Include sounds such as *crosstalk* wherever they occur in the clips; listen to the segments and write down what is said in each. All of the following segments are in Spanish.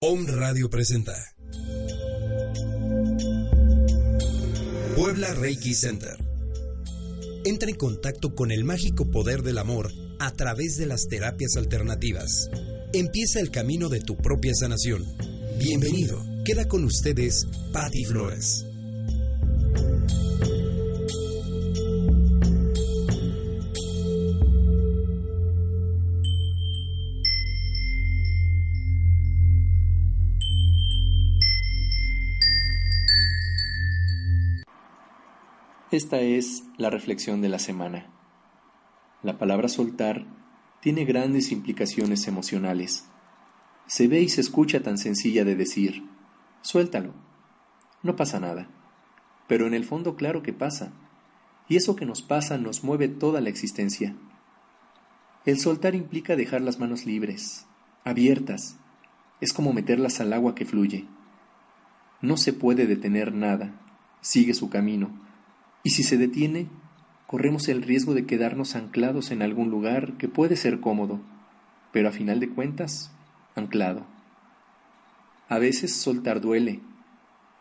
Home Radio presenta Puebla Reiki Center. Entra en contacto con el mágico poder del amor a través de las terapias alternativas. Empieza el camino de tu propia sanación. Bienvenido. Queda con ustedes Patty Flores. Esta es la reflexión de la semana. La palabra soltar tiene grandes implicaciones emocionales. Se ve y se escucha tan sencilla de decir, suéltalo, no pasa nada. Pero en el fondo claro que pasa, y eso que nos pasa nos mueve toda la existencia. El soltar implica dejar las manos libres, abiertas, es como meterlas al agua que fluye. No se puede detener nada, sigue su camino y si se detiene, corremos el riesgo de quedarnos anclados en algún lugar que puede ser cómodo, pero a final de cuentas, anclado. A veces soltar duele.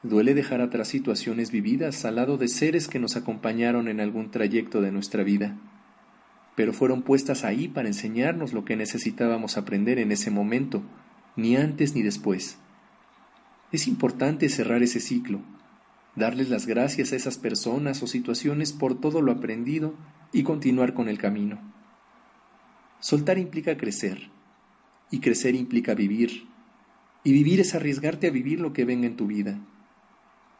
Duele dejar atrás situaciones vividas al lado de seres que nos acompañaron en algún trayecto de nuestra vida, pero fueron puestas ahí para enseñarnos lo que necesitábamos aprender en ese momento, ni antes ni después. Es importante cerrar ese ciclo, darles las gracias a esas personas o situaciones por todo lo aprendido y continuar con el camino. Soltar implica crecer, y crecer implica vivir, y vivir es arriesgarte a vivir lo que venga en tu vida.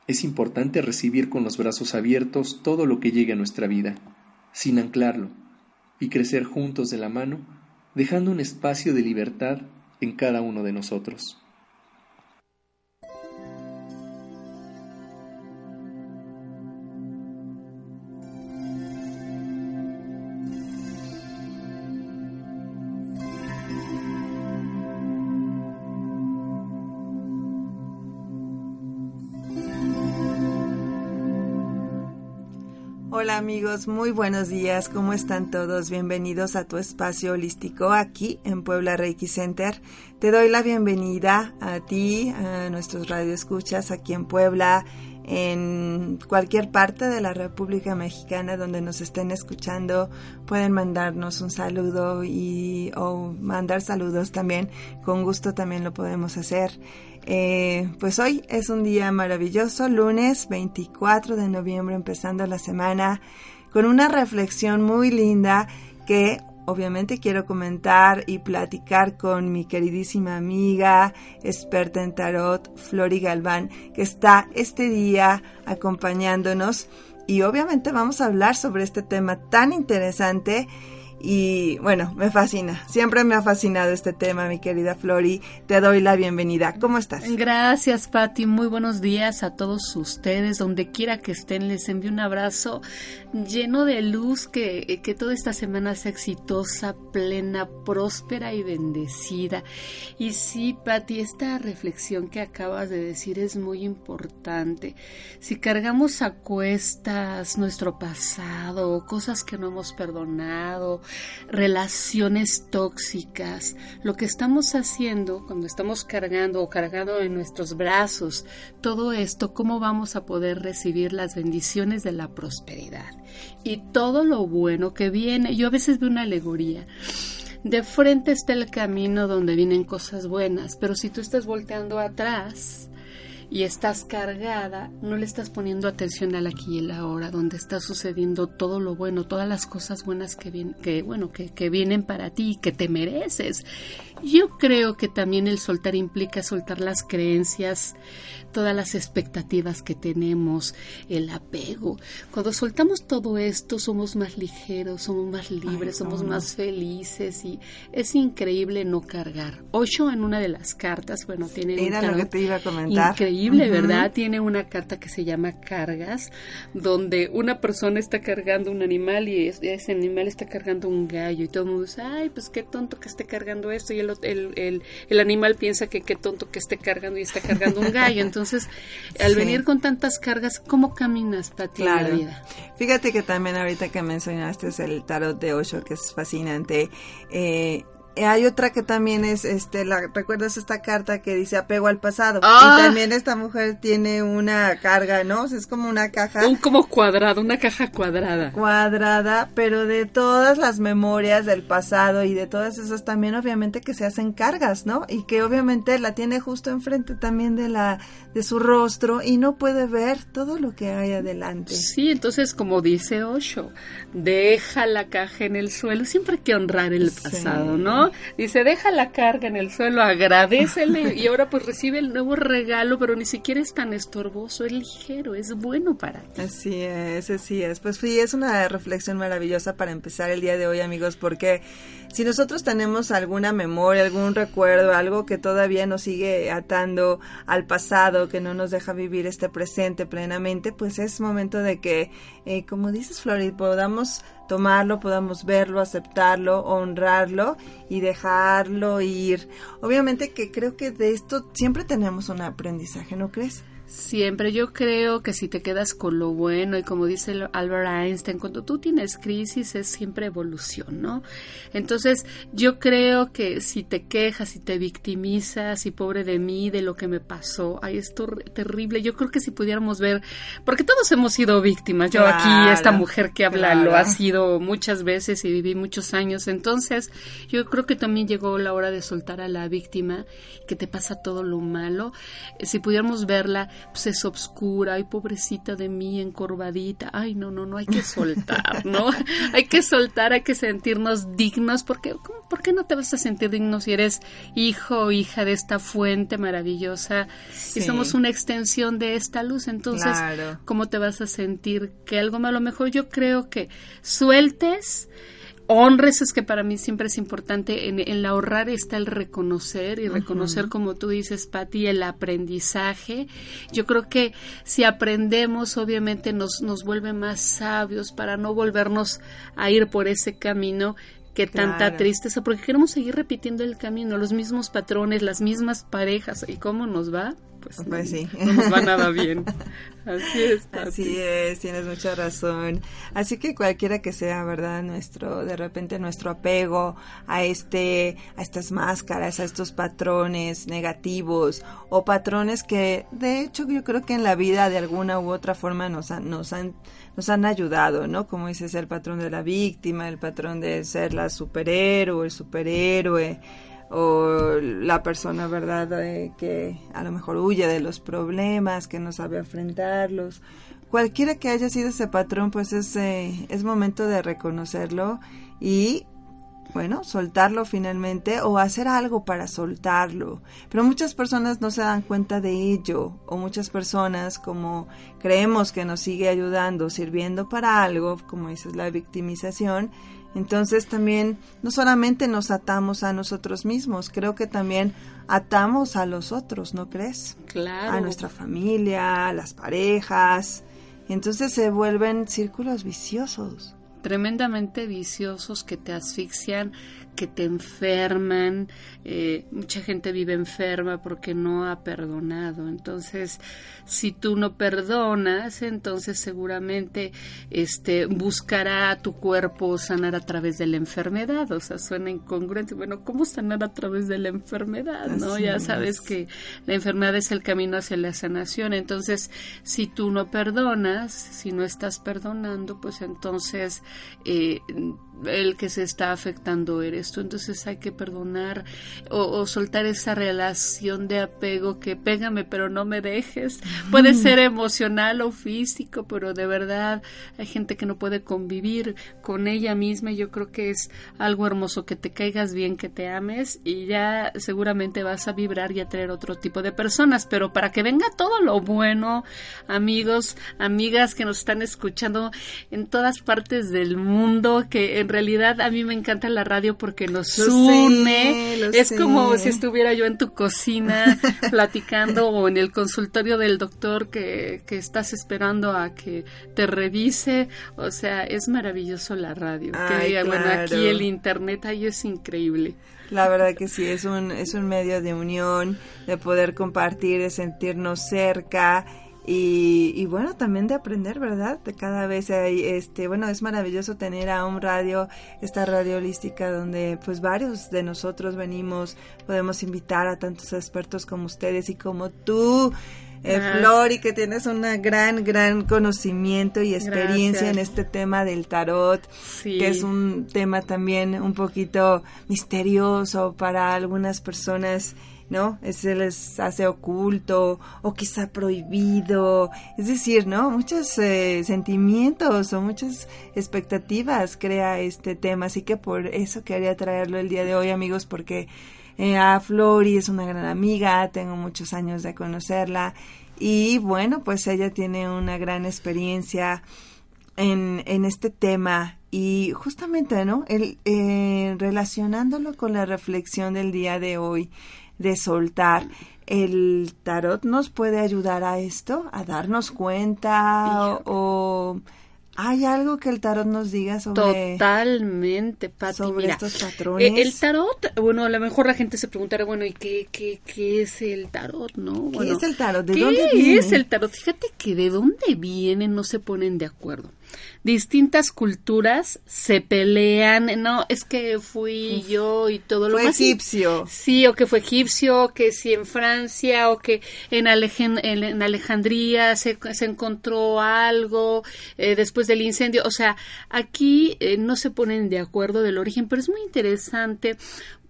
Es importante recibir con los brazos abiertos todo lo que llegue a nuestra vida, sin anclarlo, y crecer juntos de la mano, dejando un espacio de libertad en cada uno de nosotros. Amigos, muy buenos días, ¿cómo están todos? Bienvenidos a tu espacio holístico aquí en Puebla Reiki Center. Te doy la bienvenida a ti, a nuestros radioescuchas aquí en Puebla, en cualquier parte de la República Mexicana donde nos estén escuchando, pueden mandarnos un saludo y o mandar saludos también, con gusto también lo podemos hacer. Eh, pues hoy es un día maravilloso, lunes 24 de noviembre, empezando la semana con una reflexión muy linda que obviamente quiero comentar y platicar con mi queridísima amiga, experta en tarot, Flori Galván, que está este día acompañándonos. Y obviamente vamos a hablar sobre este tema tan interesante y bueno, me fascina. Siempre me ha fascinado este tema, mi querida Flori. Te doy la bienvenida. ¿Cómo estás? Gracias, Patti. Muy buenos días a todos ustedes. Donde quiera que estén, les envío un abrazo lleno de luz. Que, que toda esta semana sea exitosa, plena, próspera y bendecida. Y sí, Patti, esta reflexión que acabas de decir es muy importante. Si cargamos a cuestas nuestro pasado, cosas que no hemos perdonado, relaciones tóxicas. Lo que estamos haciendo cuando estamos cargando o cargando en nuestros brazos todo esto, ¿cómo vamos a poder recibir las bendiciones de la prosperidad? Y todo lo bueno que viene. Yo a veces veo una alegoría. De frente está el camino donde vienen cosas buenas, pero si tú estás volteando atrás, y estás cargada, no le estás poniendo atención al aquí y el ahora, donde está sucediendo todo lo bueno, todas las cosas buenas que, vienen, que, bueno, que, que vienen para ti, que te mereces. Yo creo que también el soltar implica soltar las creencias, todas las expectativas que tenemos, el apego. Cuando soltamos todo esto somos más ligeros, somos más libres, somos más felices y es increíble no cargar. Osho en una de las cartas, bueno, tiene Era lo que te iba a comentar. Increíble, ¿verdad? Tiene una carta que se llama Cargas, donde una persona está cargando un animal y ese animal está cargando un gallo y todo el mundo dice, ay, pues qué tonto que esté cargando esto y el, el, el, animal piensa que qué tonto que esté cargando y está cargando un gallo. *laughs* Entonces, al venir con tantas cargas, ¿cómo caminas, Pati, la vida? Fíjate que también ahorita que mencionaste es el tarot de Osho, que es fascinante. Eh, hay otra que también es, este, la, ¿recuerdas esta carta que dice apego al pasado? Y Ah. también esta mujer tiene una carga, ¿no? O sea, es como una caja Un como cuadrado, una caja cuadrada. cuadrada, pero de todas las memorias del pasado y de todas esas también obviamente que se hacen cargas, ¿no? Y que obviamente la tiene justo enfrente también de la de su rostro y no puede ver todo lo que hay adelante. Sí, entonces como dice Osho, deja la caja en el suelo, siempre hay que honrar el Sí. pasado, Dice, deja la carga en el suelo, agradecele y ahora pues recibe el nuevo regalo, pero ni siquiera es tan estorboso, es ligero, es bueno para ti. Así es, así es. Pues sí, es una reflexión maravillosa para empezar el día de hoy, amigos, porque si nosotros tenemos alguna memoria, algún recuerdo, algo que todavía nos sigue atando al pasado, que no nos deja vivir este presente plenamente, pues es momento de que, eh, como dices, Florid, podamos tomarlo, podamos verlo, aceptarlo, honrarlo y dejarlo ir. Obviamente que creo que de esto siempre tenemos un aprendizaje, ¿no crees? Siempre yo creo que si te quedas con lo bueno y como dice Albert Einstein, cuando tú tienes crisis es siempre evolución, ¿no? Entonces yo creo que si te quejas, si te victimizas, y pobre de mí, de lo que me pasó, ay, es tor- terrible. Yo creo que si pudiéramos ver, porque todos hemos sido víctimas, yo aquí, esta mujer que habla, lo ha sido muchas veces y viví muchos años, entonces yo creo que también llegó la hora de soltar a la víctima, que te pasa todo lo malo. Si pudiéramos verla, pues es obscura, ay pobrecita de mí, encorvadita, ay no, no, no, hay que soltar, ¿no? *laughs* hay que soltar, hay que sentirnos dignos, porque ¿cómo- ¿por qué no te vas a sentir digno si eres hijo o hija de esta fuente maravillosa Sí. y somos una extensión de esta luz? Entonces, Claro. ¿cómo te vas a sentir que algo malo? Mejor yo creo que sueltes, honres, es que para mí siempre es importante, en, en la ahorrar está el reconocer y reconocer, como tú dices, Patti, el aprendizaje. Yo creo que si aprendemos, obviamente nos, nos vuelve más sabios para no volvernos a ir por ese camino que tanta tristeza, porque queremos seguir repitiendo el camino, los mismos patrones, las mismas parejas, ¿y cómo nos va? Pues, Pues no, sí. no nos va *laughs* nada bien. Así es, Pati. Así es, tienes mucha razón. Así que cualquiera que sea, ¿verdad? Nuestro, de repente nuestro apego a este, a estas máscaras, a estos patrones negativos o patrones que, de hecho, yo creo que en la vida de alguna u otra forma nos han, nos han, nos han ayudado, ¿no? Como dices, el patrón de la víctima, el patrón de ser la superhéroe, el superhéroe o la persona, ¿verdad?, que a lo mejor huye de los problemas, que no sabe enfrentarlos. Cualquiera que haya sido ese patrón, pues es, eh, es momento de reconocerlo y, bueno, soltarlo finalmente o hacer algo para soltarlo. Pero muchas personas no se dan cuenta de ello o muchas personas, como creemos que nos sigue ayudando, sirviendo para algo, como dices, la victimización, entonces también no solamente nos atamos a nosotros mismos, creo que también atamos a los otros, ¿no crees? Claro. A nuestra familia, a las parejas. Entonces se vuelven círculos viciosos. tremendamente viciosos que te asfixian, que te enferman. eh, mucha gente vive enferma porque no ha perdonado. Entonces, si tú no perdonas, entonces seguramente este buscará tu cuerpo sanar a través de la enfermedad. O sea, suena incongruente. Bueno, ¿cómo sanar a través de la enfermedad? ¿No? Así ya es. sabes que la enfermedad es el camino hacia la sanación. Entonces, si tú no perdonas, si no estás perdonando, pues entonces eh, el que se está afectando eres tú. Entonces hay que perdonar o, soltar esa relación de apego que pégame pero no me dejes. Puede ser *laughs* emocional o físico, pero de verdad hay gente que no puede convivir con ella misma. Yo creo que es algo hermoso que te caigas bien, que te ames y ya seguramente vas a vibrar y atraer otro tipo de personas. Pero para que venga todo lo bueno, amigos, amigas que nos están escuchando en todas partes del mundo, que en realidad a mí me encanta la radio porque nos une. es como si estuviera yo en tu cocina *laughs* platicando o en el consultorio del doctor que, que estás esperando a que te revise. O sea, es maravilloso la radio. que, Bueno, aquí el internet ahí es increíble. La verdad que sí, es un, es un medio de unión, de poder compartir, de sentirnos cerca y, bueno, también de aprender, ¿verdad? De cada vez hay, este, bueno, es maravilloso tener a un radio, esta radio holística donde pues varios de nosotros venimos, podemos invitar a tantos expertos como ustedes y como tú. Eh, Flor, y que tienes un gran, gran conocimiento y experiencia en este tema del tarot, que es un tema también un poquito misterioso para algunas personas ¿no? Se les hace oculto o quizá prohibido. Es decir, ¿no? Muchos eh, sentimientos o muchas expectativas crea este tema. Así que por eso quería traerlo el día de hoy, amigos, porque eh, a Flori es una gran amiga, tengo muchos años de conocerla y bueno, pues ella tiene una gran experiencia en, en este tema y justamente, ¿no? El, eh, relacionándolo con la reflexión del día de hoy, de soltar. ¿El tarot nos puede ayudar a esto? ¿A darnos cuenta? ¿O, hay algo que el tarot nos diga sobre totalmente Pati, sobre estos eh, patrones el tarot bueno a lo mejor la gente se preguntará bueno y qué qué, qué es el tarot no qué es el tarot de ¿qué dónde viene es el tarot fíjate que de dónde viene no se ponen de acuerdo distintas culturas se pelean, no, es que fui yo y todo lo fue egipcio. Sí, o que fue egipcio, que si en Francia, o que en, en, Alejandría se, se, encontró algo eh, después del incendio. O sea, aquí eh, no se ponen de acuerdo del origen, pero es muy interesante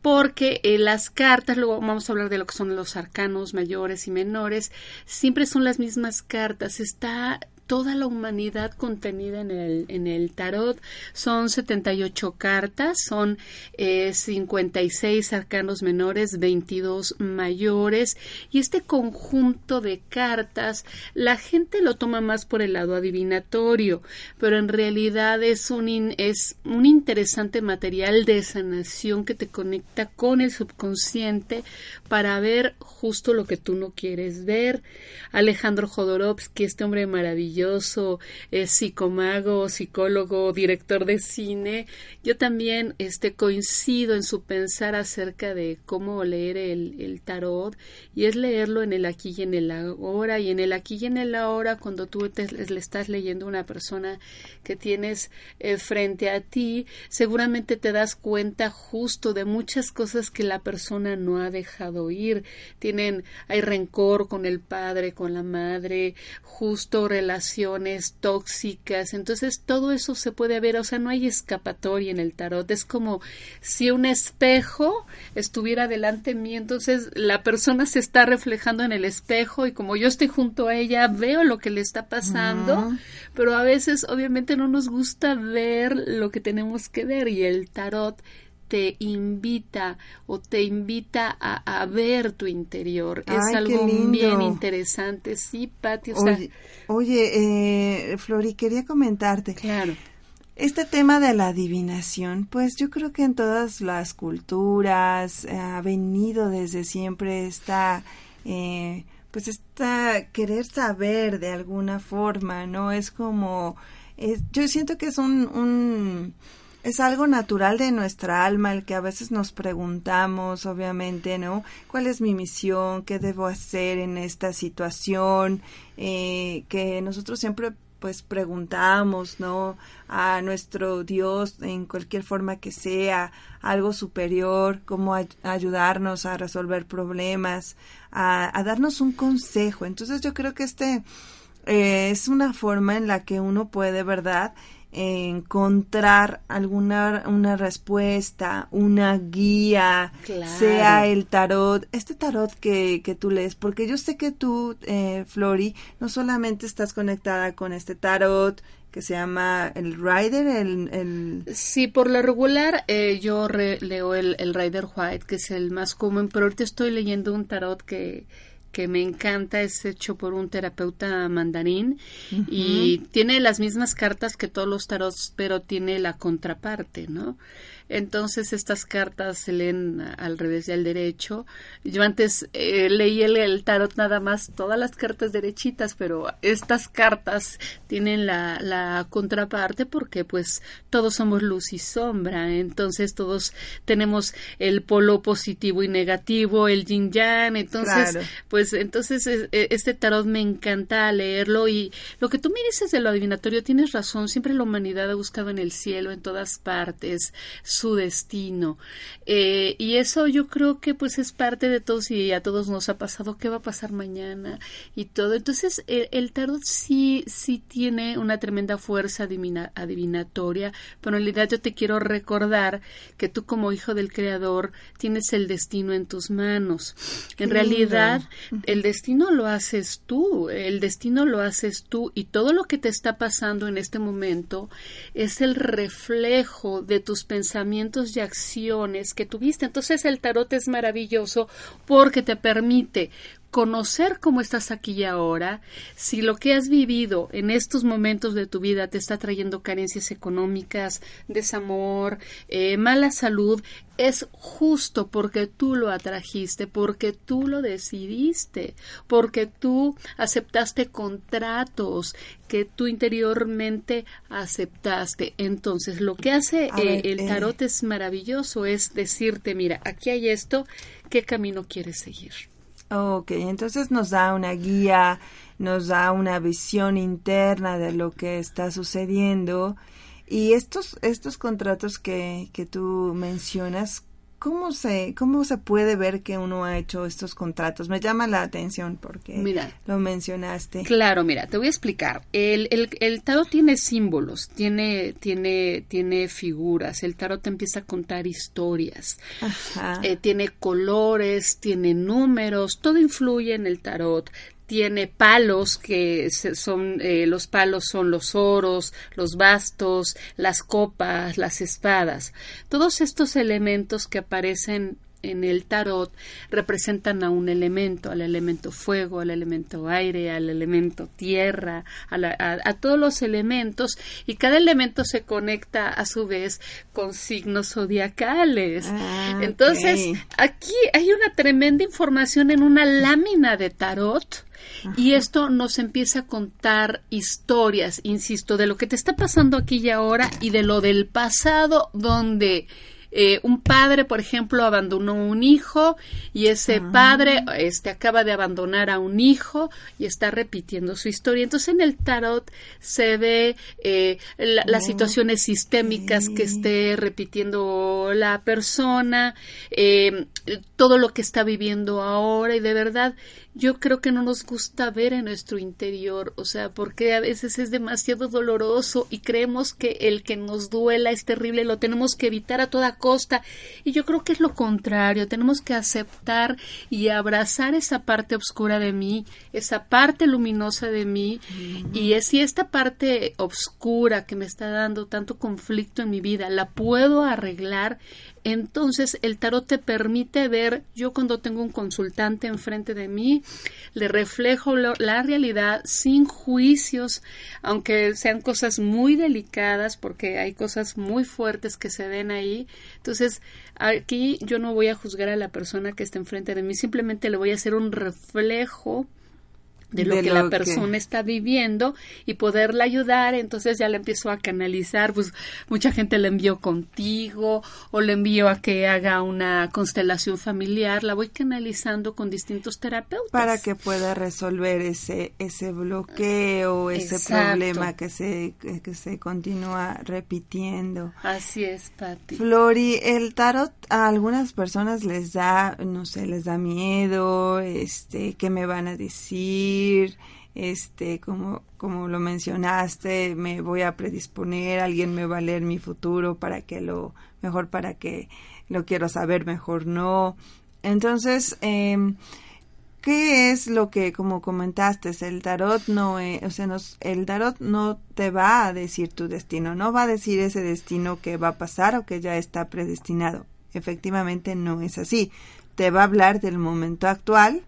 porque eh, las cartas, luego vamos a hablar de lo que son los arcanos mayores y menores, siempre son las mismas cartas, está toda la humanidad contenida en el, en el tarot. Son 78 cartas, son eh, 56 arcanos menores, 22 mayores. Y este conjunto de cartas, la gente lo toma más por el lado adivinatorio, pero en realidad es un, es un interesante material de sanación que te conecta con el subconsciente para ver justo lo que tú no quieres ver. Alejandro Jodorowsky, este hombre maravilloso, es psicomago, psicólogo, director de cine. Yo también este, coincido en su pensar acerca de cómo leer el, tarot y es leerlo en el aquí y en el ahora y en el aquí y en el ahora cuando tú le estás leyendo a una persona que tienes eh, frente a ti, seguramente te das cuenta justo de muchas cosas que la persona no ha dejado ir. Tienen, hay rencor con el padre, con la madre, justo relación tóxicas. Entonces todo eso se puede ver, o sea, no hay escapatoria en el tarot. Es como si un espejo estuviera delante de mí, entonces la persona se está reflejando en el espejo y como yo estoy junto a ella, veo lo que le está pasando, pero a veces obviamente no nos gusta ver lo que tenemos que ver y el tarot te invita o te invita a, ver tu interior. es algo bien interesante, sí, Pati. oye, eh, Flori, quería comentarte. Claro. Este tema de la adivinación, pues yo creo que en todas las culturas eh, ha venido desde siempre esta, eh, pues esta querer saber de alguna forma, ¿no? Es como, yo siento que es un es algo natural de nuestra alma el que a veces nos preguntamos, obviamente, ¿no? ¿Cuál es mi misión? ¿Qué debo hacer en esta situación? Eh, que nosotros siempre pues preguntamos, ¿no? A nuestro Dios en cualquier forma que sea, algo superior, cómo ayudarnos a resolver problemas, a, darnos un consejo. Entonces yo creo que este eh, es una forma en la que uno puede, ¿verdad? Encontrar alguna una respuesta, una guía, sea el tarot, este tarot que, que, tú lees, porque yo sé que tú, eh, Flori, no solamente estás conectada con este tarot que se llama el Rider, el... el... Sí, por lo regular eh, yo leo el, el Rider White, que es el más común, pero ahorita estoy leyendo un tarot que que me encanta, es hecho por un terapeuta mandarín y tiene las mismas cartas que todos los tarots, pero tiene la contraparte, ¿no? Entonces estas cartas se leen al revés y al derecho. Yo antes eh, leí el, tarot nada más, todas las cartas derechitas, pero estas cartas tienen la, la contraparte porque pues todos somos luz y sombra. Entonces todos tenemos el polo positivo y negativo, el yin yang. Entonces, pues entonces e, este tarot me encanta leerlo y lo que tú me dices de lo adivinatorio tienes razón. Siempre la humanidad ha buscado en el cielo, en todas partes su destino. Eh, y eso yo creo que pues es parte de todos y a todos nos ha pasado qué va a pasar mañana y todo. Entonces el, tarot sí, sí tiene una tremenda fuerza adivinatoria, pero en realidad yo te quiero recordar que tú como hijo del creador tienes el destino en tus manos. En realidad el destino lo haces tú, el destino lo haces tú y todo lo que te está pasando en este momento es el reflejo de tus pensamientos y acciones que tuviste. Entonces el tarot es maravilloso porque te permite conocer cómo estás aquí y ahora, si lo que has vivido en estos momentos de tu vida te está trayendo carencias económicas, desamor, eh, mala salud, es justo porque tú lo atrajiste, porque tú lo decidiste, porque tú aceptaste contratos que tú interiormente aceptaste. Entonces, lo que hace eh, el eh. tarot es maravilloso, es decirte, mira, aquí hay esto, ¿qué camino quieres seguir? Ok, entonces nos da una guía, nos da una visión interna de lo que está sucediendo. Y estos, estos contratos que, que tú mencionas, ¿cómo se, ¿cómo se puede ver que uno ha hecho estos contratos? Me llama la atención porque lo mencionaste. Claro, mira, te voy a explicar. El, el, el, tarot tiene símbolos, tiene, tiene, tiene figuras. El tarot empieza a contar historias. Eh, tiene colores, tiene números, todo influye en el tarot tiene palos que son eh, los palos son los oros, los bastos, las copas, las espadas. Todos estos elementos que aparecen en el tarot representan a un elemento, al elemento fuego, al elemento aire, al elemento tierra, a, todos los elementos y cada elemento se conecta a su vez con signos zodiacales. Ah, Entonces, aquí hay una tremenda información en una lámina de tarot y esto nos empieza a contar historias, insisto, de lo que te está pasando aquí y ahora y de lo del pasado donde eh, un padre, por ejemplo, abandonó un hijo y ese ah. padre este, acaba de abandonar a un hijo y está repitiendo su historia. Entonces en el tarot se ve eh, las situaciones sistémicas que esté repitiendo la persona, eh, todo lo que está viviendo ahora y de verdad yo creo que no nos gusta ver en nuestro interior, o sea, porque a veces es demasiado doloroso y creemos que el que nos duela es terrible, lo tenemos que evitar a toda costa. Y yo creo que es lo contrario, tenemos que aceptar y abrazar esa parte oscura de mí, esa parte luminosa de mí, y es si esta parte oscura que me está dando tanto conflicto en mi vida la puedo arreglar, entonces el tarot te permite ver, yo cuando tengo un consultante enfrente de mí, le reflejo la realidad sin juicios, aunque sean cosas muy delicadas, porque hay cosas muy fuertes que se ven ahí. Entonces, aquí yo no voy a juzgar a la persona que está enfrente de mí, simplemente le voy a hacer un reflejo de lo que la persona está viviendo y poderla ayudar, entonces ya la empiezo a canalizar, pues mucha gente la envió contigo o le envío a que haga una constelación familiar, la voy canalizando con distintos terapeutas. Para que pueda resolver ese, ese bloqueo, ese problema que se, que se continúa repitiendo. Así es, Patti. Flori, el tarot a algunas personas les da, no sé, les da miedo, este, ¿qué me van a decir? Este, como, como lo mencionaste, me voy a predisponer, alguien me va a leer mi futuro para que lo, mejor para que lo quiero saber, mejor no. Entonces, eh, ¿qué es lo que, como comentaste, el tarot no, o sea, el tarot no te va a decir tu destino, no va a decir ese destino que va a pasar o que ya está predestinado. Efectivamente no es así. Te va a hablar del momento actual,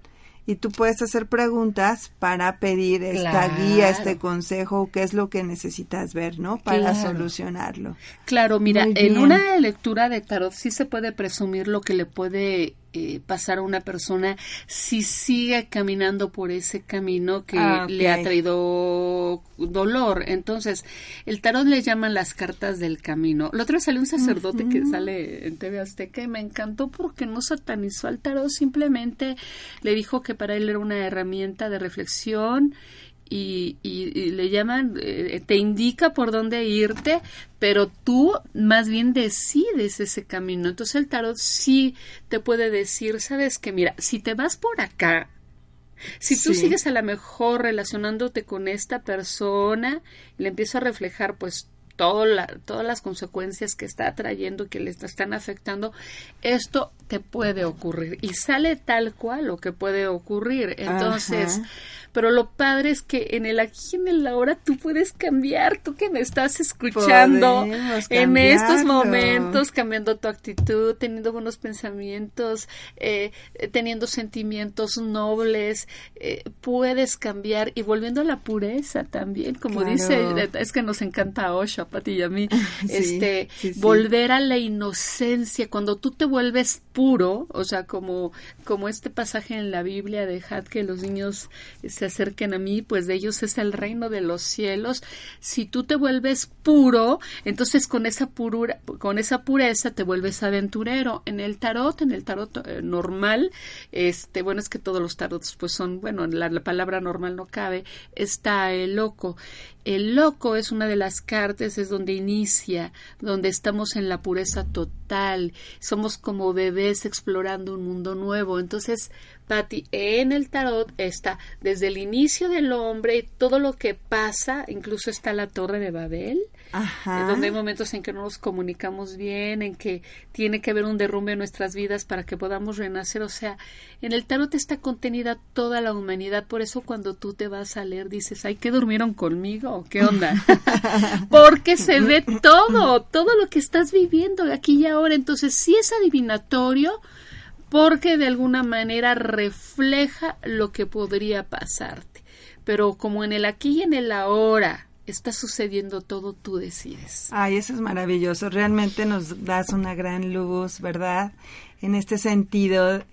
y tú puedes hacer preguntas para pedir esta guía, este consejo, qué es lo que necesitas ver, ¿no? Para solucionarlo. Claro, mira, en una lectura de tarot sí se puede presumir lo que le puede eh, pasar a una persona si sigue caminando por ese camino que ah, le ha traído dolor. Entonces, el tarot le llaman las cartas del camino. La otra vez salió un sacerdote que sale en TV Azteca y me encantó porque no satanizó al tarot, simplemente le dijo que para él era una herramienta de reflexión y, y, le llaman, eh, te indica por dónde irte, pero tú más bien decides ese camino. Entonces el tarot sí te puede decir, sabes que mira, si te vas por acá, si tú sigues a lo mejor relacionándote con esta persona, le empiezo a reflejar pues la, todas las consecuencias que está trayendo, que le están afectando, esto te puede ocurrir. Y sale tal cual lo que puede ocurrir. Entonces, pero lo padre es que en el aquí y en el ahora tú puedes cambiar, tú que me estás escuchando en estos momentos, cambiando tu actitud, teniendo buenos pensamientos, eh, teniendo sentimientos nobles, eh, puedes cambiar y volviendo a la pureza también, como dice, es que nos encanta Osho, a y a mí, *laughs* este, volver a la inocencia, cuando tú te vuelves puro, o sea, como, como este pasaje en la Biblia, dejad que los niños se acerquen a mí, pues de ellos es el reino de los cielos. Si tú te vuelves puro, entonces con esa purura, con esa pureza te vuelves aventurero. En el tarot, en el tarot eh, normal, este, bueno, es que todos los tarots pues son, bueno, la, la palabra normal no cabe, está el loco. El loco es una de las cartas, es donde inicia, donde estamos en la pureza total, somos como bebés explorando un mundo nuevo. Entonces, Patti, en el tarot está desde el inicio del hombre, todo lo que pasa, incluso está la torre de Babel, Ajá. donde hay momentos en que no nos comunicamos bien, en que tiene que haber un derrumbe en nuestras vidas para que podamos renacer. O sea, en el tarot está contenida toda la humanidad. Por eso cuando tú te vas a leer dices, ay, ¿qué durmieron conmigo? ¿Qué onda? *laughs* Porque se ve todo, todo lo que estás viviendo aquí y ahora. Entonces, si es adivinatorio, porque de alguna manera refleja lo que podría pasarte. Pero como en el aquí y en el ahora está sucediendo todo, tú decides. Ay, eso es maravilloso. Realmente nos das una gran luz, ¿verdad? En este sentido.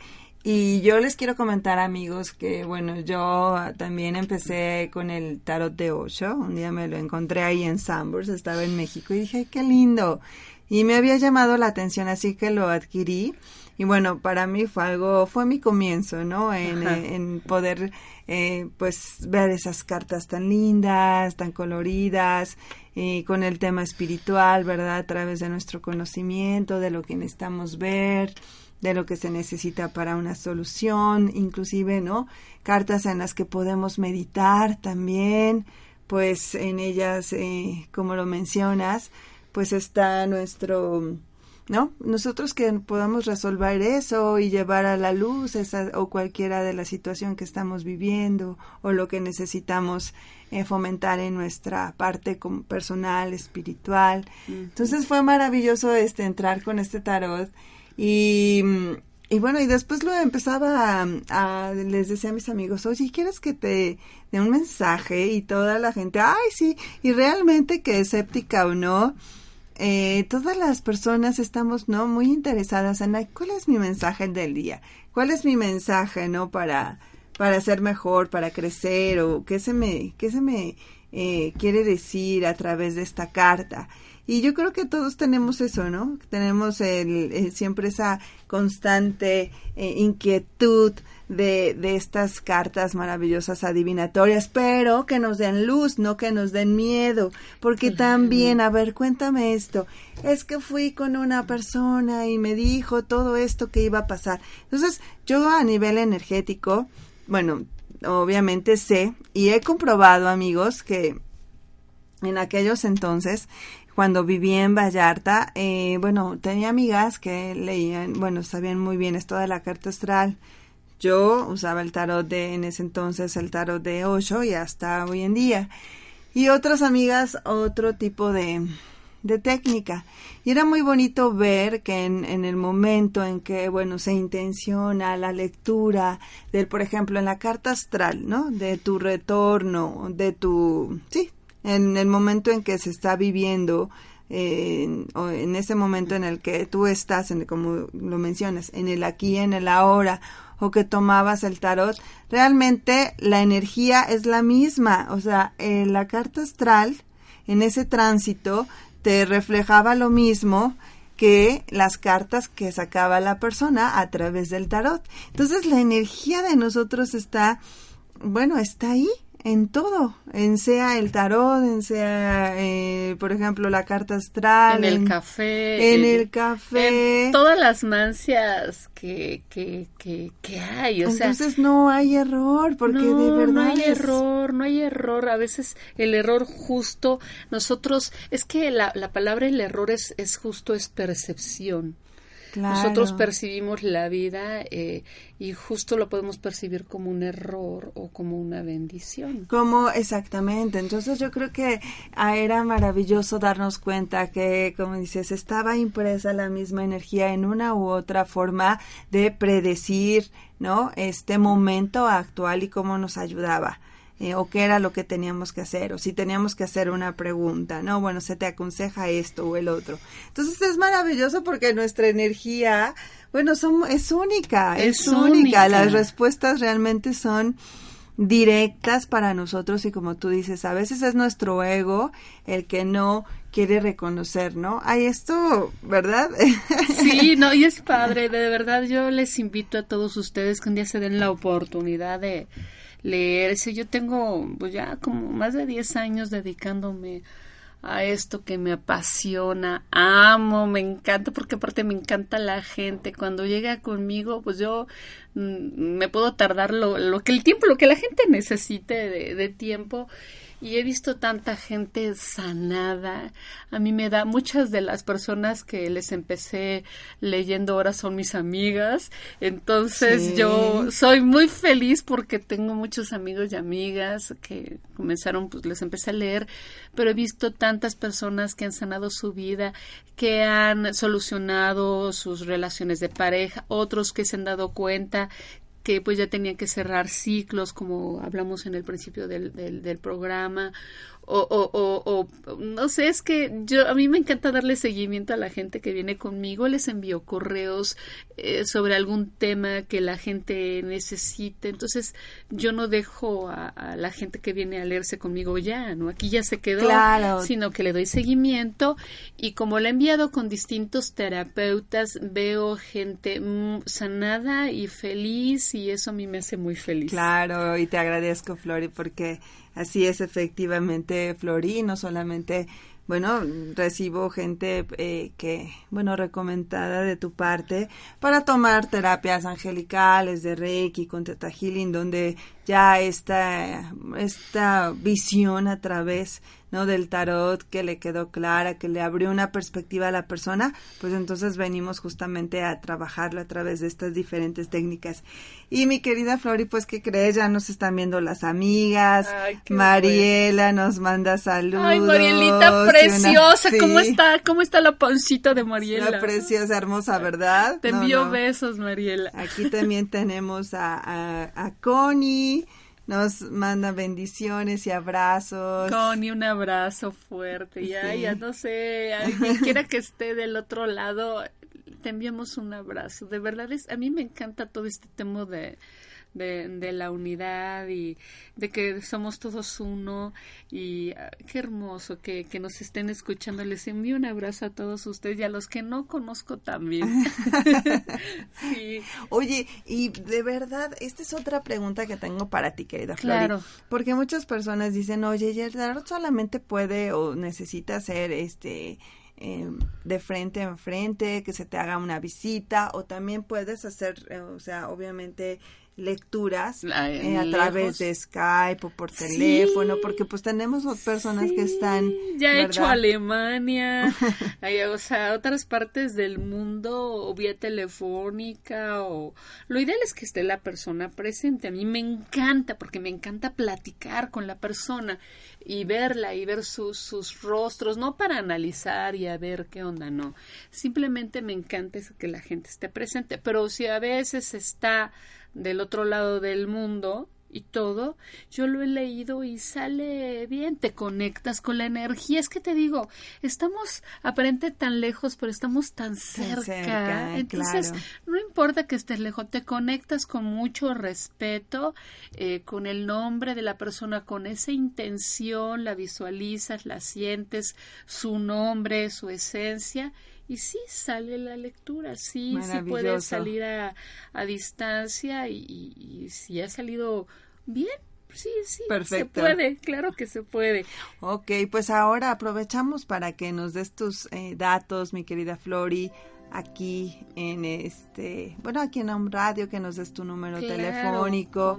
Y yo les quiero comentar, amigos, que bueno, yo también empecé con el tarot de Osho. Un día me lo encontré ahí en Sambors, estaba en México y dije, ay, qué lindo. Y me había llamado la atención, así que lo adquirí. Y bueno, para mí fue algo, fue mi comienzo, ¿no? En, en poder, eh, pues, ver esas cartas tan lindas, tan coloridas, y con el tema espiritual, ¿verdad? A través de nuestro conocimiento, de lo que necesitamos ver, de lo que se necesita para una solución, inclusive, ¿no? Cartas en las que podemos meditar también, pues en ellas, eh, como lo mencionas, pues está nuestro ¿no? Nosotros que podamos resolver eso y llevar a la luz esa o cualquiera de la situación que estamos viviendo o lo que necesitamos eh, fomentar en nuestra parte como personal, espiritual. Entonces fue maravilloso este entrar con este tarot y y bueno, y después lo empezaba a, les decía a mis amigos, oye, ¿quieres que te dé un mensaje? Y toda la gente, ay, sí, y realmente que escéptica o no, eh, todas las personas estamos no muy interesadas en cuál es mi mensaje del día, cuál es mi mensaje no para para ser mejor, para crecer o qué se me qué se me eh, quiere decir a través de esta carta. Y yo creo que todos tenemos eso, ¿no? Tenemos el, eh, siempre esa constante inquietud de, de estas cartas maravillosas adivinatorias, pero que nos den luz, no que nos den miedo, porque también, a ver, cuéntame esto, es que fui con una persona y me dijo todo esto que iba a pasar. Entonces, yo a nivel energético, bueno, obviamente sé y he comprobado, amigos, que en aquellos entonces, cuando vivía en Vallarta, eh, bueno, tenía amigas que leían, bueno, sabían muy bien esto de la carta astral. Yo usaba el tarot de, en ese entonces, el tarot de Osho y hasta hoy en día. Y otras amigas, otro tipo de, de técnica. Y era muy bonito ver que en, en, el momento en que, bueno, se intenciona la lectura del, por ejemplo, en la carta astral, ¿no? De tu retorno, de tu, sí, en el momento en que se está viviendo, eh, o en ese momento en el que tú estás, en, como lo mencionas, en el aquí, en el ahora, o que tomabas el tarot, realmente la energía es la misma. O sea, eh, la carta astral, en ese tránsito, te reflejaba lo mismo que las cartas que sacaba la persona a través del tarot. Entonces la energía de nosotros está, bueno, está ahí, en todo, en sea el tarot, en sea, eh, por ejemplo, la carta astral. En el café. En el café. En todas las mancias que, que, que, que hay. O Entonces no hay error, porque de verdad. No hay error, no hay error. A veces el error justo, nosotros, es que la, la palabra el error es, es justo, es percepción. Nosotros percibimos la vida eh, y justo lo podemos percibir como un error o como una bendición. Como exactamente. Entonces yo creo que ah, era maravilloso darnos cuenta que, como dices, estaba impresa la misma energía en una u otra forma de predecir, ¿no? Este momento actual y cómo nos ayudaba. Eh, o qué era lo que teníamos que hacer, o si teníamos que hacer una pregunta, ¿no? Bueno, se te aconseja esto o el otro. Entonces es maravilloso porque nuestra energía, bueno, son, es única, es, única. Las respuestas realmente son directas para nosotros y como tú dices, a veces es nuestro ego el que no quiere reconocer, ¿no? Hay esto, ¿verdad? Sí, *laughs* no, y es padre, de verdad yo les invito a todos ustedes que un día se den la oportunidad de leerse. Yo tengo pues ya como más de 10 años dedicándome a esto que me apasiona, amo, me encanta, porque aparte me encanta la gente. Cuando llega conmigo, pues yo mm, me puedo tardar lo, lo, que el tiempo, lo que la gente necesite de, de tiempo y he visto tanta gente sanada. A mí me da, muchas de las personas que les empecé leyendo ahora son mis amigas. Entonces yo soy muy feliz porque tengo muchos amigos y amigas que comenzaron, pues les empecé a leer, pero he visto tantas personas que han sanado su vida, que han solucionado sus relaciones de pareja, otros que se han dado cuenta que pues ya tenían que cerrar ciclos, como hablamos en el principio del, del, del programa, o, o, o, no sé, es que yo a mí me encanta darle seguimiento a la gente que viene conmigo, les envío correos eh, sobre algún tema que la gente necesite, entonces yo no dejo a, la gente que viene a leerse conmigo ya, ¿no? Aquí ya se quedó, sino que le doy seguimiento y como la he enviado con distintos terapeutas, veo gente sanada y feliz y eso a mí me hace muy feliz. Claro, y te agradezco, Flori, porque Así es, efectivamente, Flori, no solamente, bueno, recibo gente eh, que, bueno, recomendada de tu parte para tomar terapias angelicales de Reiki con Teta Healing, donde ya esta, esta visión a través ¿no? del tarot que le quedó clara, que le abrió una perspectiva a la persona, pues entonces venimos justamente a trabajarlo a través de estas diferentes técnicas. Y mi querida Flori, pues ¿qué crees? Ya nos están viendo las amigas. Mariela nos manda saludos. Ay, Marielita preciosa, ¿cómo está? ¿Cómo está la pancita de Mariela? La preciosa, hermosa, ¿verdad? Te envío besos, Mariela. Aquí también tenemos a, a, a Connie nos manda bendiciones y abrazos. Connie, un abrazo fuerte. Ya, ya no sé, a quien quiera que esté del otro lado, te enviamos un abrazo. De verdad, es, a mí me encanta todo este tema de de, de la unidad y de que somos todos uno y ah, qué hermoso que, que nos estén escuchando. Les envío un abrazo a todos ustedes y a los que no conozco también. *laughs* sí. Oye, y de verdad, esta es otra pregunta que tengo para ti, querida Flori. Claro. Porque muchas personas dicen, oye, ¿y el tarot solamente puede o necesita ser este eh, de frente en frente, que se te haga una visita o también puedes hacer, eh, o sea, obviamente lecturas eh, a través de Skype o por teléfono, porque pues tenemos personas que están... Ya he hecho Alemania, *laughs* o sea, otras partes del mundo, o vía telefónica, o... Lo ideal es que esté la persona presente. A mí me encanta, porque me encanta platicar con la persona y verla y ver sus, sus rostros, no para analizar y a ver qué onda, no. Simplemente me encanta que la gente esté presente, pero si a veces está del otro lado del mundo y todo, yo lo he leído y sale bien, te conectas con la energía. Es que te digo, estamos aparente tan lejos, pero estamos tan cerca. Entonces, no importa que estés lejos, te conectas con mucho respeto, eh, con el nombre de la persona, con esa intención, la visualizas, la sientes, su nombre, su esencia y sí sale la lectura, sí, sí puede salir a, a distancia y, si ha salido bien, sí, sí, Perfecto. se puede, claro que se puede. Ok, pues ahora aprovechamos para que nos des tus eh, datos, mi querida Flori, aquí en este, bueno, aquí en un radio, que nos des tu número telefónico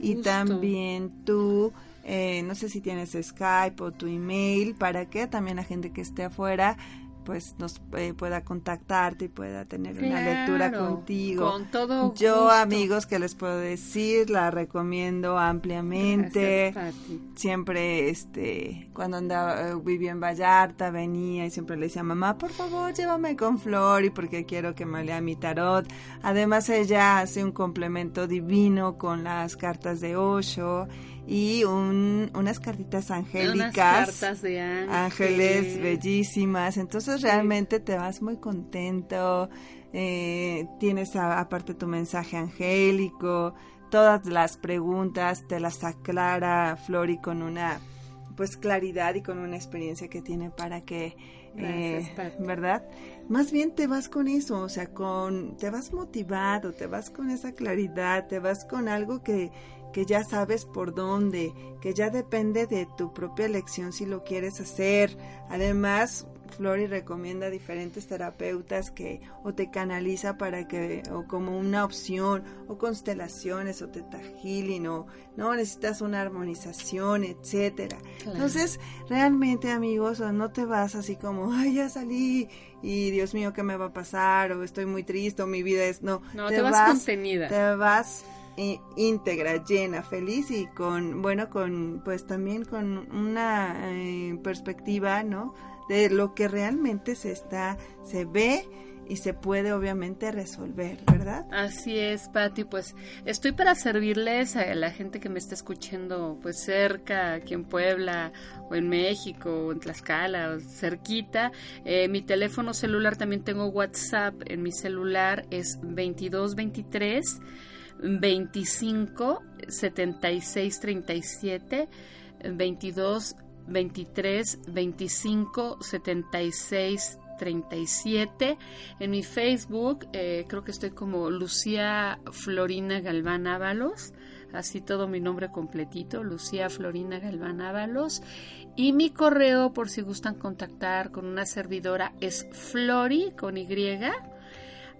y también tú. Eh, no sé si tienes Skype o tu email para que también la gente que esté afuera pues nos eh, pueda contactarte y pueda tener una lectura contigo. Con todo Yo, amigos, que les puedo decir, la recomiendo ampliamente. siempre, este, cuando andaba, eh, vivía en Vallarta, venía y siempre le decía, mamá, por favor, llévame con Flori porque quiero que me lea mi tarot. Además, ella hace un complemento divino con las cartas de Osho y un, unas cartitas angélicas. cartas de ángeles bellísimas. Entonces realmente te vas muy contento. Eh, tienes aparte tu mensaje angélico. Todas las preguntas te las aclara Flori con una pues claridad y con una experiencia que tiene para que eh, verdad más bien te vas con eso o sea con te vas motivado te vas con esa claridad te vas con algo que que ya sabes por dónde, que ya depende de tu propia elección si lo quieres hacer. Además, Flori recomienda diferentes terapeutas que o te canaliza para que o como una opción o constelaciones o teta healing o no necesitas una armonización, etcétera. Entonces, realmente, amigos, no te vas así como, "Ay, ya salí y Dios mío, ¿qué me va a pasar? o estoy muy triste o mi vida es no, no te, vas contenida. Te vas íntegra, llena, feliz y con, bueno, con, pues también con una eh, perspectiva, ¿no? De lo que realmente se está, se ve y se puede obviamente resolver, ¿verdad? Así es, Patti, pues estoy para servirles a la gente que me está escuchando pues cerca, aquí en Puebla o en México o en Tlaxcala o cerquita. Eh, mi teléfono celular también tengo WhatsApp, en mi celular es 2223 25 76 37 22 23 25 76 37 en mi Facebook eh, creo que estoy como Lucía Florina Galván Ábalos así todo mi nombre completito Lucía Florina Galván Ábalos. Y mi correo por si gustan contactar con una servidora es flori con y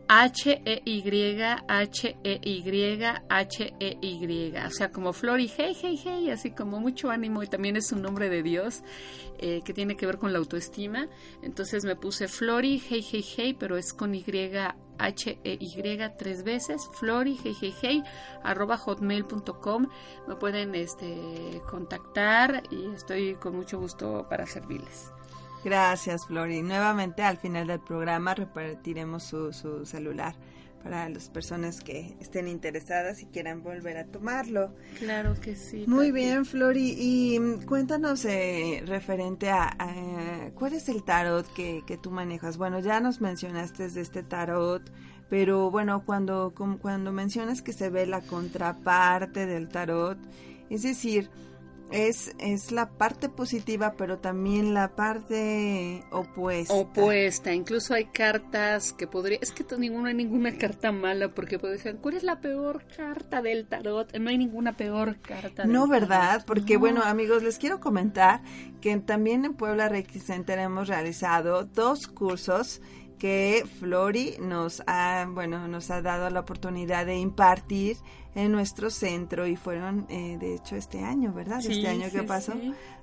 H-E-Y, H-E-Y, H-E-Y. O sea, como Flori, hey, hey, hey, así como mucho ánimo y también es un nombre de Dios eh, que tiene que ver con la autoestima. Entonces me puse Flori, hey, hey, hey, pero es con Y, H-E-Y tres veces, Flori, hey, hey, hey, arroba hotmail.com. Me pueden este, contactar y estoy con mucho gusto para servirles. Gracias, Flori. Nuevamente al final del programa repartiremos su, su celular para las personas que estén interesadas y quieran volver a tomarlo. Claro que sí. Muy bien, Flori. Y mm, cuéntanos eh, referente a, cuál es el tarot que, que, tú manejas. Bueno, ya nos mencionaste de este tarot, pero bueno, cuando, cuando mencionas que se ve la contraparte del tarot, es decir, es, es la parte positiva, pero también la parte opuesta. Opuesta. Incluso hay cartas que podría. Es que ninguna hay ninguna *laughs* carta mala, porque puede decir, ¿cuál es la peor carta del tarot? No hay ninguna peor carta. no, ¿verdad? Porque, bueno, amigos, les quiero comentar que también en Puebla Reiki Center hemos realizado dos cursos que Flori nos ha, bueno, nos ha dado la oportunidad de impartir en nuestro centro y fueron, eh, de hecho, este año, ¿verdad? este año que pasó.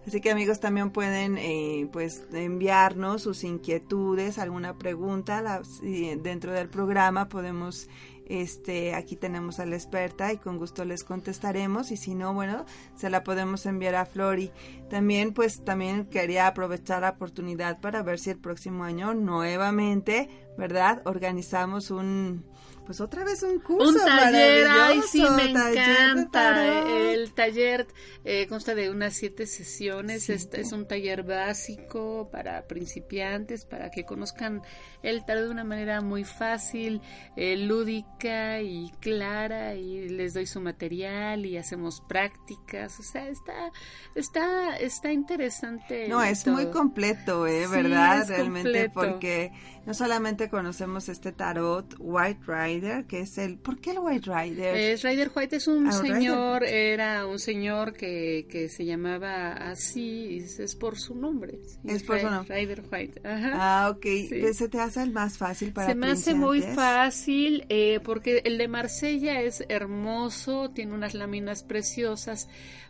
Así que amigos también pueden, eh, pues, enviarnos sus inquietudes, alguna pregunta la, dentro del programa podemos este, aquí tenemos a la experta y con gusto les contestaremos y si no, bueno, se la podemos enviar a Flori. También, pues, también quería aprovechar la oportunidad para ver si el próximo año nuevamente, ¿verdad? Organizamos un, pues otra vez un curso. Un taller, ay, sí, me encanta. El taller eh, consta de unas siete sesiones. Este es un taller básico para principiantes, para que conozcan el tarot de una manera muy fácil, eh, lúdica y clara. Y les doy su material y hacemos prácticas. O sea, está, está, está interesante. No, es muy completo, ¿eh? ¿Verdad? Realmente, porque no solamente conocemos este tarot White Ride que es el... ¿Por qué el White Rider? Es Rider White es un ah, señor, era un señor que, que se llamaba así, es por su nombre. Es por su nombre. Rider White. Ah, ok. ¿Se te hace el más fácil para Se me hace muy fácil eh, porque el de Marsella es hermoso, tiene unas láminas preciosas,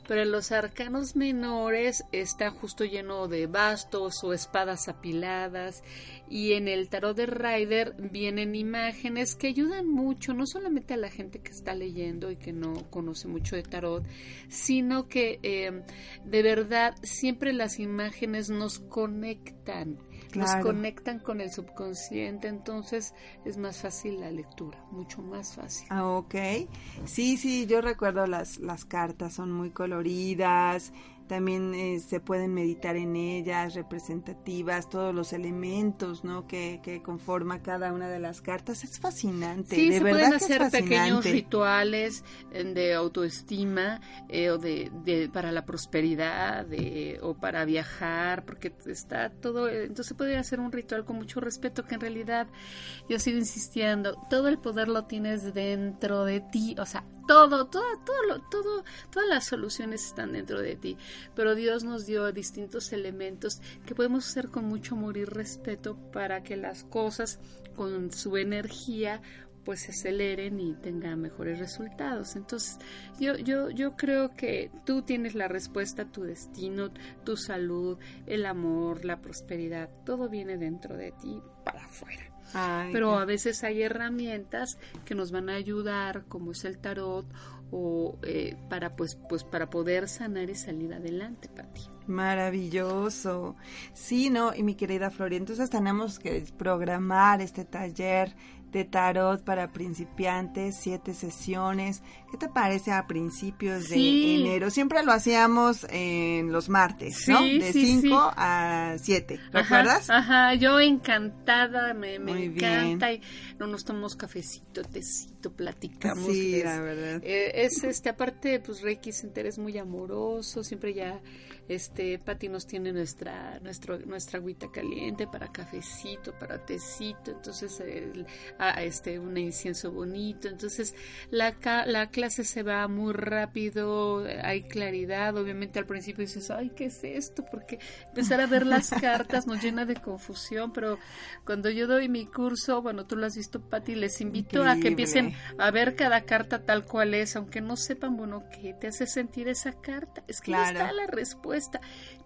pero en los arcanos menores está justo lleno de bastos o espadas apiladas y en el tarot de Rider vienen imágenes que ayudan mucho, no solamente a la gente que está leyendo y que no conoce mucho de tarot, sino que eh, de verdad siempre las imágenes nos conectan nos conectan con el subconsciente, entonces es más fácil la lectura, mucho más fácil. Ah, ok. Sí, sí, yo recuerdo las, las cartas, son muy coloridas, también eh, se pueden meditar en ellas, representativas, todos los elementos ¿no? que, que conforma cada una de las cartas. Es fascinante. Sí, de se verdad pueden hacer pequeños rituales eh, de autoestima eh, o de, de, para la prosperidad de, o para viajar, porque está todo. Entonces puede hacer un ritual con mucho respeto que en realidad yo sigo insistiendo, todo el poder lo tienes dentro de ti, o sea, todo, todo, todo, todo, todas las soluciones están dentro de ti. Pero Dios nos dio distintos elementos que podemos hacer con mucho amor y respeto para que las cosas con su energía pues se aceleren y tengan mejores resultados. Entonces, yo, yo, yo creo que tú tienes la respuesta a tu destino, tu salud, el amor, la prosperidad, todo viene dentro de ti para afuera. Pero a veces hay herramientas que nos van a ayudar, como es el tarot, o eh, para pues, pues para poder sanar y salir adelante, Pati. Maravilloso. Sí, no, y mi querida Flori, entonces tenemos que programar este taller de tarot para principiantes, siete sesiones. ¿Qué te parece a principios de enero? Siempre lo hacíamos en los martes, ¿no? de 5 a 7, ¿recuerdas? Ajá, yo encantada, me, encanta. Y no nos tomamos cafecito, tecito, platicamos. Sí, la verdad. Eh, es este, aparte, pues Reiki Center es muy amoroso, siempre ya este, Pati nos tiene nuestra, nuestro, nuestra agüita caliente para cafecito, para tecito, entonces ah, este, un incienso bonito. Entonces la, la clase se va muy rápido, hay claridad. Obviamente al principio dices, ay, ¿qué es esto? Porque empezar a ver las *laughs* cartas nos llena de confusión, pero cuando yo doy mi curso, bueno, tú lo has visto, Pati, les invito a que empiecen a ver cada carta tal cual es, aunque no sepan, bueno, qué te hace sentir esa carta. Es que está la respuesta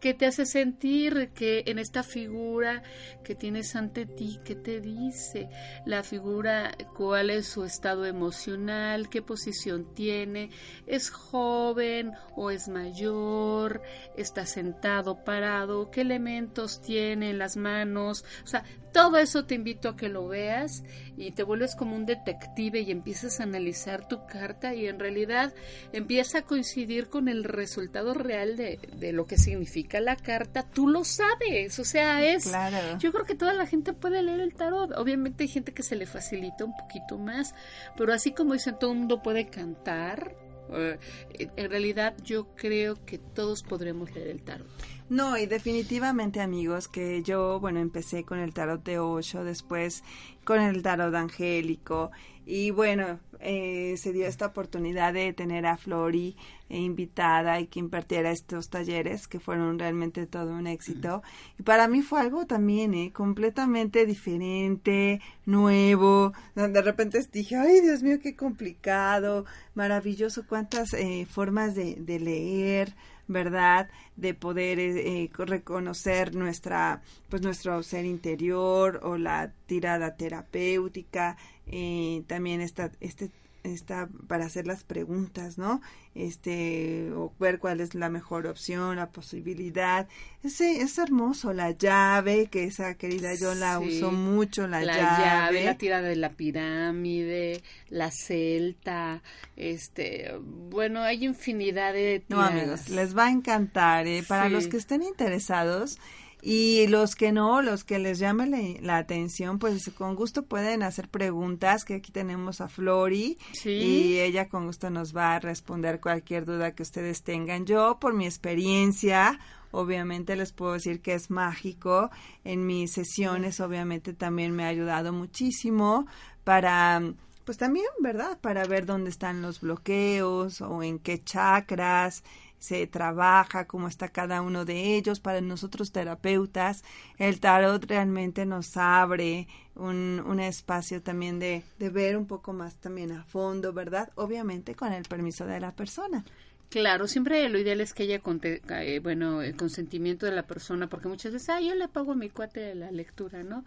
que te hace sentir que en esta figura que tienes ante ti, ¿qué te dice? La figura, cuál es su estado emocional, qué posición tiene, es joven o es mayor, está sentado, parado, qué elementos tiene en las manos, o sea, todo eso te invito a que lo veas y te vuelves como un detective y empiezas a analizar tu carta y en realidad empieza a coincidir con el resultado real de, de lo que significa la carta. Tú lo sabes, o sea, es... Claro. Yo creo que toda la gente puede leer el tarot. Obviamente hay gente que se le facilita un poquito más, pero así como dicen, todo el mundo puede cantar. Eh, en realidad yo creo que todos podremos leer el tarot. No, y definitivamente amigos, que yo, bueno, empecé con el tarot de Osho, después con el tarot angélico, y bueno, eh, se dio esta oportunidad de tener a Flori eh, invitada y que impartiera estos talleres que fueron realmente todo un éxito. Y para mí fue algo también eh, completamente diferente, nuevo. De repente dije, ay Dios mío, qué complicado, maravilloso, cuántas eh, formas de, de leer ¿verdad? De poder eh, reconocer nuestra, pues nuestro ser interior o la tirada terapéutica, eh, también esta, este está para hacer las preguntas, ¿no? Este, o ver cuál es la mejor opción, la posibilidad. Ese, es hermoso, la llave, que esa querida yo la uso mucho, la, llave. La tirada de la pirámide, la celta, este, bueno, hay infinidad de No, amigos, les va a encantar, ¿eh? Para los que estén interesados, y los que no, los que les llame la, atención, pues con gusto pueden hacer preguntas, que aquí tenemos a Flori y ella con gusto nos va a responder cualquier duda que ustedes tengan. Yo, por mi experiencia, obviamente les puedo decir que es mágico. En mis sesiones, obviamente, también me ha ayudado muchísimo para pues también, ¿verdad? Para ver dónde están los bloqueos o en qué chakras, se trabaja, cómo está cada uno de ellos. Para nosotros terapeutas, el tarot realmente nos abre un, un espacio también de, de ver un poco más también a fondo, ¿verdad? Obviamente con el permiso de la persona. Claro, siempre lo ideal es que haya, eh, bueno, el consentimiento de la persona, porque muchas veces, ah, yo le pago a mi cuate la lectura, ¿no?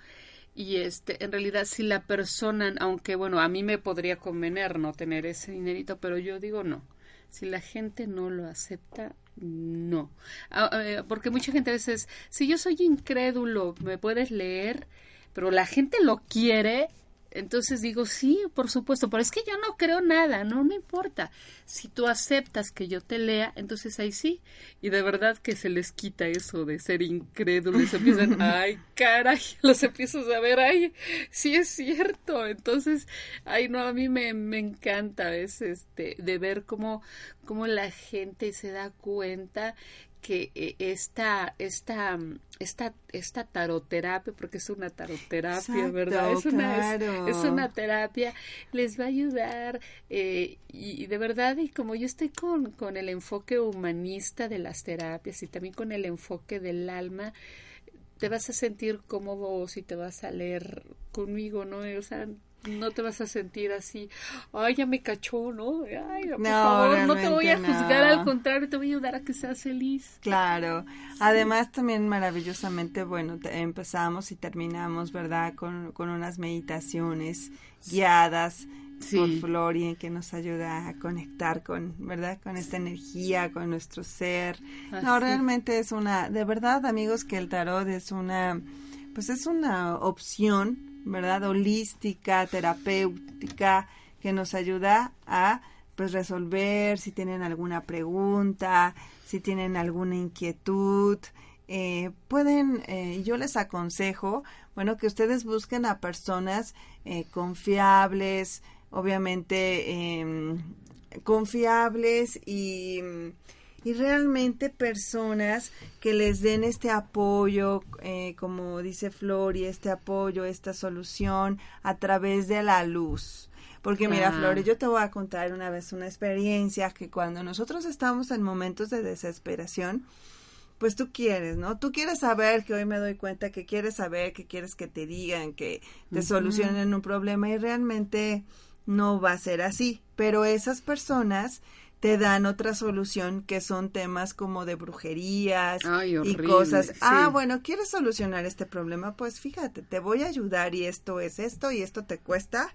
Y este, en realidad, si la persona, aunque bueno, a mí me podría convenir no tener ese dinerito, pero yo digo no. Si la gente no lo acepta, no. Ah, eh, porque mucha gente a veces, si yo soy incrédulo, me puedes leer, pero la gente lo quiere, entonces digo, sí, por supuesto, pero es que yo no creo nada, no, no importa. Si tú aceptas que yo te lea, entonces ahí sí. Y de verdad que se les quita eso de ser incrédulos, empiezan, *laughs* ay, caray, *laughs* los empiezo a ver, ay, sí es cierto. Entonces, ay, no, a mí me, me encanta, es este, de ver cómo, cómo la gente se da cuenta que eh, esta, esta, esta, esta taroterapia, porque es una taroterapia, ¿verdad? Es una, es, una terapia, les va a ayudar eh, y, de verdad, y como yo estoy con, con el enfoque humanista de las terapias y también con el enfoque del alma, te vas a sentir cómodo si te vas a leer conmigo, ¿no? O sea, no te vas a sentir así, ay, ya me cachó, ¿no? Ay, por favor, no te voy a juzgar, al contrario, te voy a ayudar a que seas feliz. Claro. Además, también maravillosamente, bueno, empezamos y terminamos, ¿verdad? Con, con unas meditaciones guiadas por Flori que nos ayuda a conectar con, ¿verdad? Con esta energía, con nuestro ser. No, realmente es una, de verdad, amigos, que el tarot es una, pues es una opción ¿verdad? Holística, terapéutica, que nos ayuda a pues resolver si tienen alguna pregunta, si tienen alguna inquietud. Eh, pueden, eh, yo les aconsejo, bueno, que ustedes busquen a personas eh, confiables, obviamente em, confiables y y realmente personas que les den este apoyo, eh, como dice Flori, este apoyo, esta solución a través de la luz. Porque mira, Flori, yo te voy a contar una vez una experiencia que cuando nosotros estamos en momentos de desesperación, pues tú quieres, ¿no? Tú quieres saber, que hoy me doy cuenta que quieres saber, que quieres que te digan, que te solucionen un problema y realmente no va a ser así. Pero esas personas te dan otra solución que son temas como de brujerías y cosas. Ah, bueno, ¿quieres solucionar este problema? Pues fíjate, te voy a ayudar y esto es esto y esto te cuesta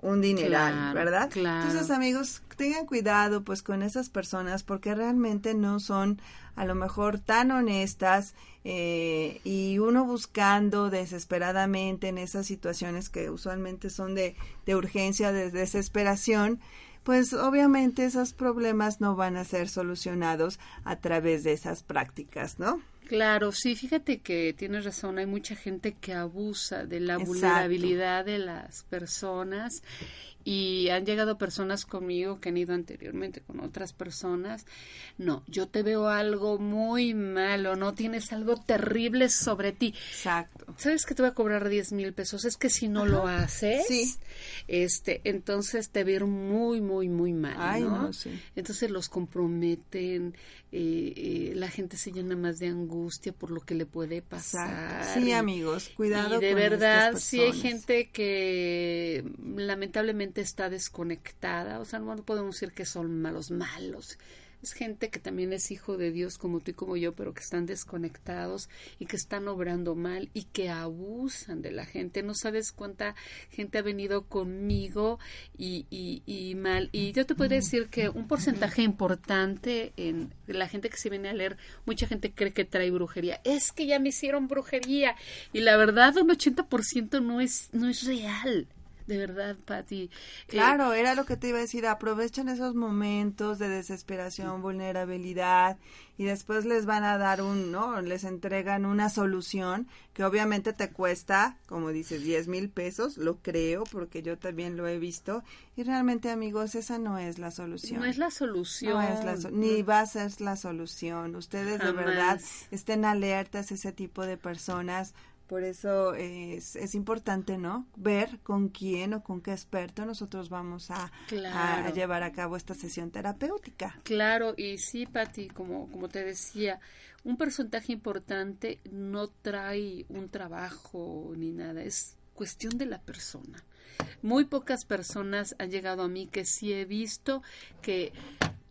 un dineral, ¿verdad? Entonces, amigos, tengan cuidado pues con esas personas porque realmente no son a lo mejor tan honestas eh, y uno buscando desesperadamente en esas situaciones que usualmente son de, de urgencia, de desesperación, pues obviamente esos problemas no van a ser solucionados a través de esas prácticas, ¿no? Claro, sí, fíjate que tienes razón, hay mucha gente que abusa de la vulnerabilidad de las personas y han llegado personas conmigo que han ido anteriormente con otras personas. No, yo te veo algo muy malo, no tienes algo terrible sobre ti. Exacto. ¿Sabes que te voy a cobrar 10 mil pesos? Es que si no lo haces, este, entonces te veo muy, muy, muy mal. ¿no? Entonces los comprometen, eh, eh, la gente se llena más de angustia por lo que le puede pasar. Sí, amigos, cuidado. Y de verdad, sí hay gente que lamentablemente está desconectada, o sea, no podemos decir que son malos, malos es gente que también es hijo de Dios como tú y como yo, pero que están desconectados y que están obrando mal y que abusan de la gente. No sabes cuánta gente ha venido conmigo y, y, mal. Y yo te podría decir que un porcentaje importante en la gente que se viene a leer, mucha gente cree que trae brujería. Es que ya me hicieron brujería. Y la verdad, un 80% no es, no es real de verdad, Patti. Eh, claro, era lo que te iba a decir, aprovechan esos momentos de desesperación, vulnerabilidad y después les van a dar un, ¿no? Les entregan una solución que obviamente te cuesta, como dices, 10 mil pesos, lo creo, porque yo también lo he visto. Y realmente, amigos, esa no es la solución. No es la solución. No es la ni va a ser la solución. Ustedes de verdad estén alertas, ese tipo de personas, por eso es, es, importante, ¿no? Ver con quién o con qué experto nosotros vamos a, a llevar a cabo esta sesión terapéutica. Claro, y sí, Patti, como, como te decía, un porcentaje importante no trae un trabajo ni nada, es cuestión de la persona. Muy pocas personas han llegado a mí que sí he visto que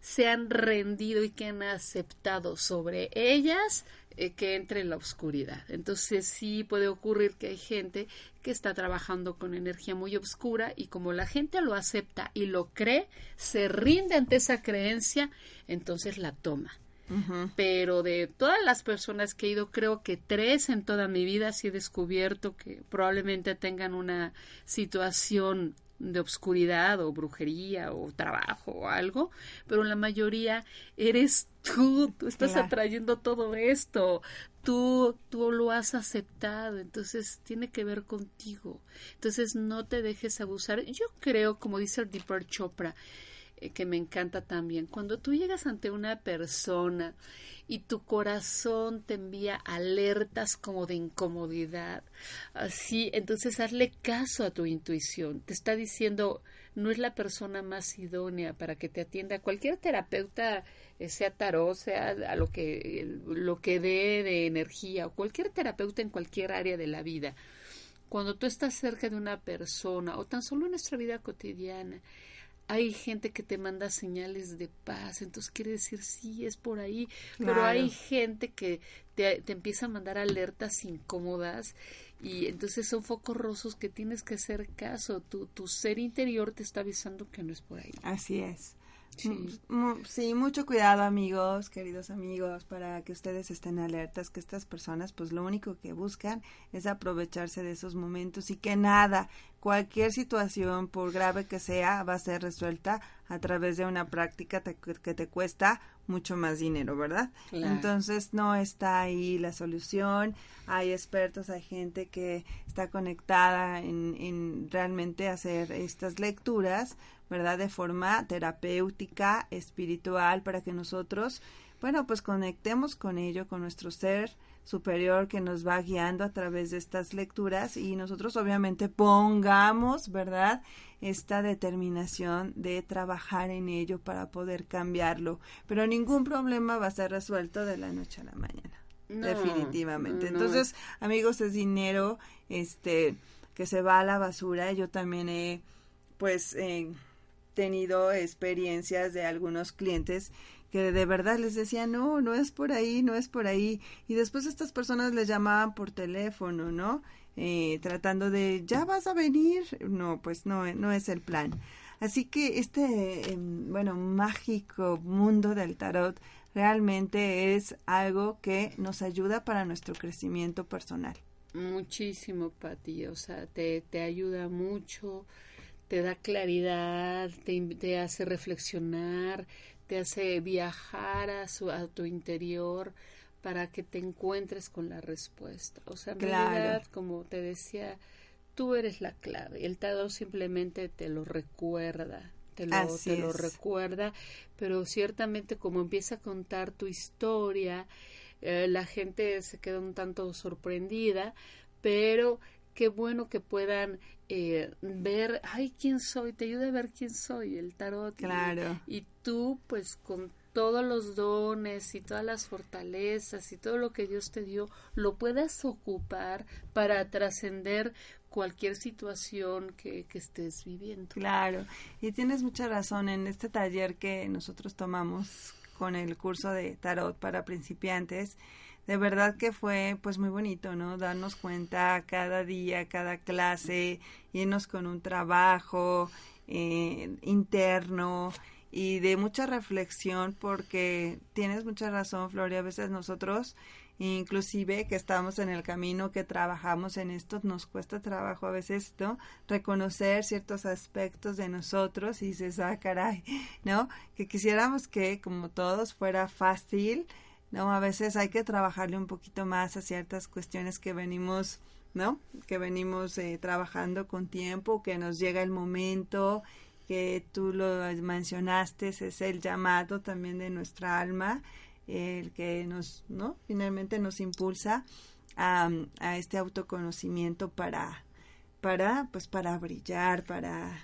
se han rendido y que han aceptado sobre ellas eh, que entre en la oscuridad. Entonces sí puede ocurrir que hay gente que está trabajando con energía muy oscura y como la gente lo acepta y lo cree, se rinde ante esa creencia, entonces la toma. Pero de todas las personas que he ido, creo que tres en toda mi vida sí he descubierto que probablemente tengan una situación de obscuridad o brujería o trabajo o algo, pero la mayoría eres tú, tú estás atrayendo todo esto, tú, tú lo has aceptado, entonces tiene que ver contigo, entonces no te dejes abusar. Yo creo, como dice el Deeper Chopra, eh, que me encanta también, cuando tú llegas ante una persona y tu corazón te envía alertas como de incomodidad, así, entonces hazle caso a tu intuición, te está diciendo no es la persona más idónea para que te atienda cualquier terapeuta eh, sea tarot, sea a lo que lo que dé de energía o cualquier terapeuta en cualquier área de la vida. Cuando tú estás cerca de una persona o tan solo en nuestra vida cotidiana hay gente que te manda señales de paz, entonces quiere decir sí, es por ahí, pero hay gente que te, te, empieza a mandar alertas incómodas y entonces son focos rosos que tienes que hacer caso, tu, tu ser interior te está avisando que no es por ahí. Así es. Sí. mucho cuidado amigos, queridos amigos, para que ustedes estén alertas que estas personas pues lo único que buscan es aprovecharse de esos momentos y que nada, cualquier situación por grave que sea va a ser resuelta a través de una práctica que te cuesta mucho más dinero, ¿verdad? Entonces no está ahí la solución, hay expertos, hay gente que está conectada en, en realmente hacer estas lecturas ¿verdad? De forma terapéutica, espiritual, para que nosotros, bueno, pues conectemos con ello, con nuestro ser superior que nos va guiando a través de estas lecturas y nosotros obviamente pongamos, ¿verdad? Esta determinación de trabajar en ello para poder cambiarlo. Pero ningún problema va a ser resuelto de la noche a la mañana. definitivamente. Entonces, amigos, es dinero este que se va a la basura. Yo también he pues eh, tenido experiencias de algunos clientes que de verdad les decían, no, no es por ahí, no es por ahí. Y después estas personas les llamaban por teléfono, ¿no? Eh, tratando de, ya vas a venir. No, pues no, no es el plan. Así que este, em, bueno, mágico mundo del tarot realmente es algo que nos ayuda para nuestro crecimiento personal. Muchísimo, Pati. O sea, te, te ayuda mucho te da claridad, te, te hace reflexionar, te hace viajar a, su, a tu interior para que te encuentres con la respuesta. O sea, en realidad, como te decía, tú eres la clave. El tarot simplemente te lo recuerda, te lo, te lo recuerda, pero ciertamente como empieza a contar tu historia, eh, la gente se queda un tanto sorprendida, pero qué bueno que puedan eh, ver, ay, quién soy, te ayuda a ver quién soy, el tarot. Claro. Y, tú, pues, con todos los dones y todas las fortalezas y todo lo que Dios te dio, lo puedas ocupar para trascender cualquier situación que, que, estés viviendo. Claro, y tienes mucha razón en este taller que nosotros tomamos con el curso de tarot para principiantes de verdad que fue pues muy bonito, ¿no? Darnos cuenta cada día, cada clase, irnos con un trabajo eh, interno y de mucha reflexión porque tienes mucha razón, Floria, a veces nosotros inclusive que estamos en el camino, que trabajamos en esto, nos cuesta trabajo a veces, ¿no? Reconocer ciertos aspectos de nosotros y se ah, *laughs* ¿no? Que quisiéramos que, como todos, fuera fácil, ¿no? A veces hay que trabajarle un poquito más a ciertas cuestiones que venimos, ¿no? Que venimos eh, trabajando con tiempo, que nos llega el momento, que tú lo mencionaste, es el llamado también de nuestra alma, el que nos, ¿no? Finalmente nos impulsa a, a este autoconocimiento para, para, pues para brillar, para,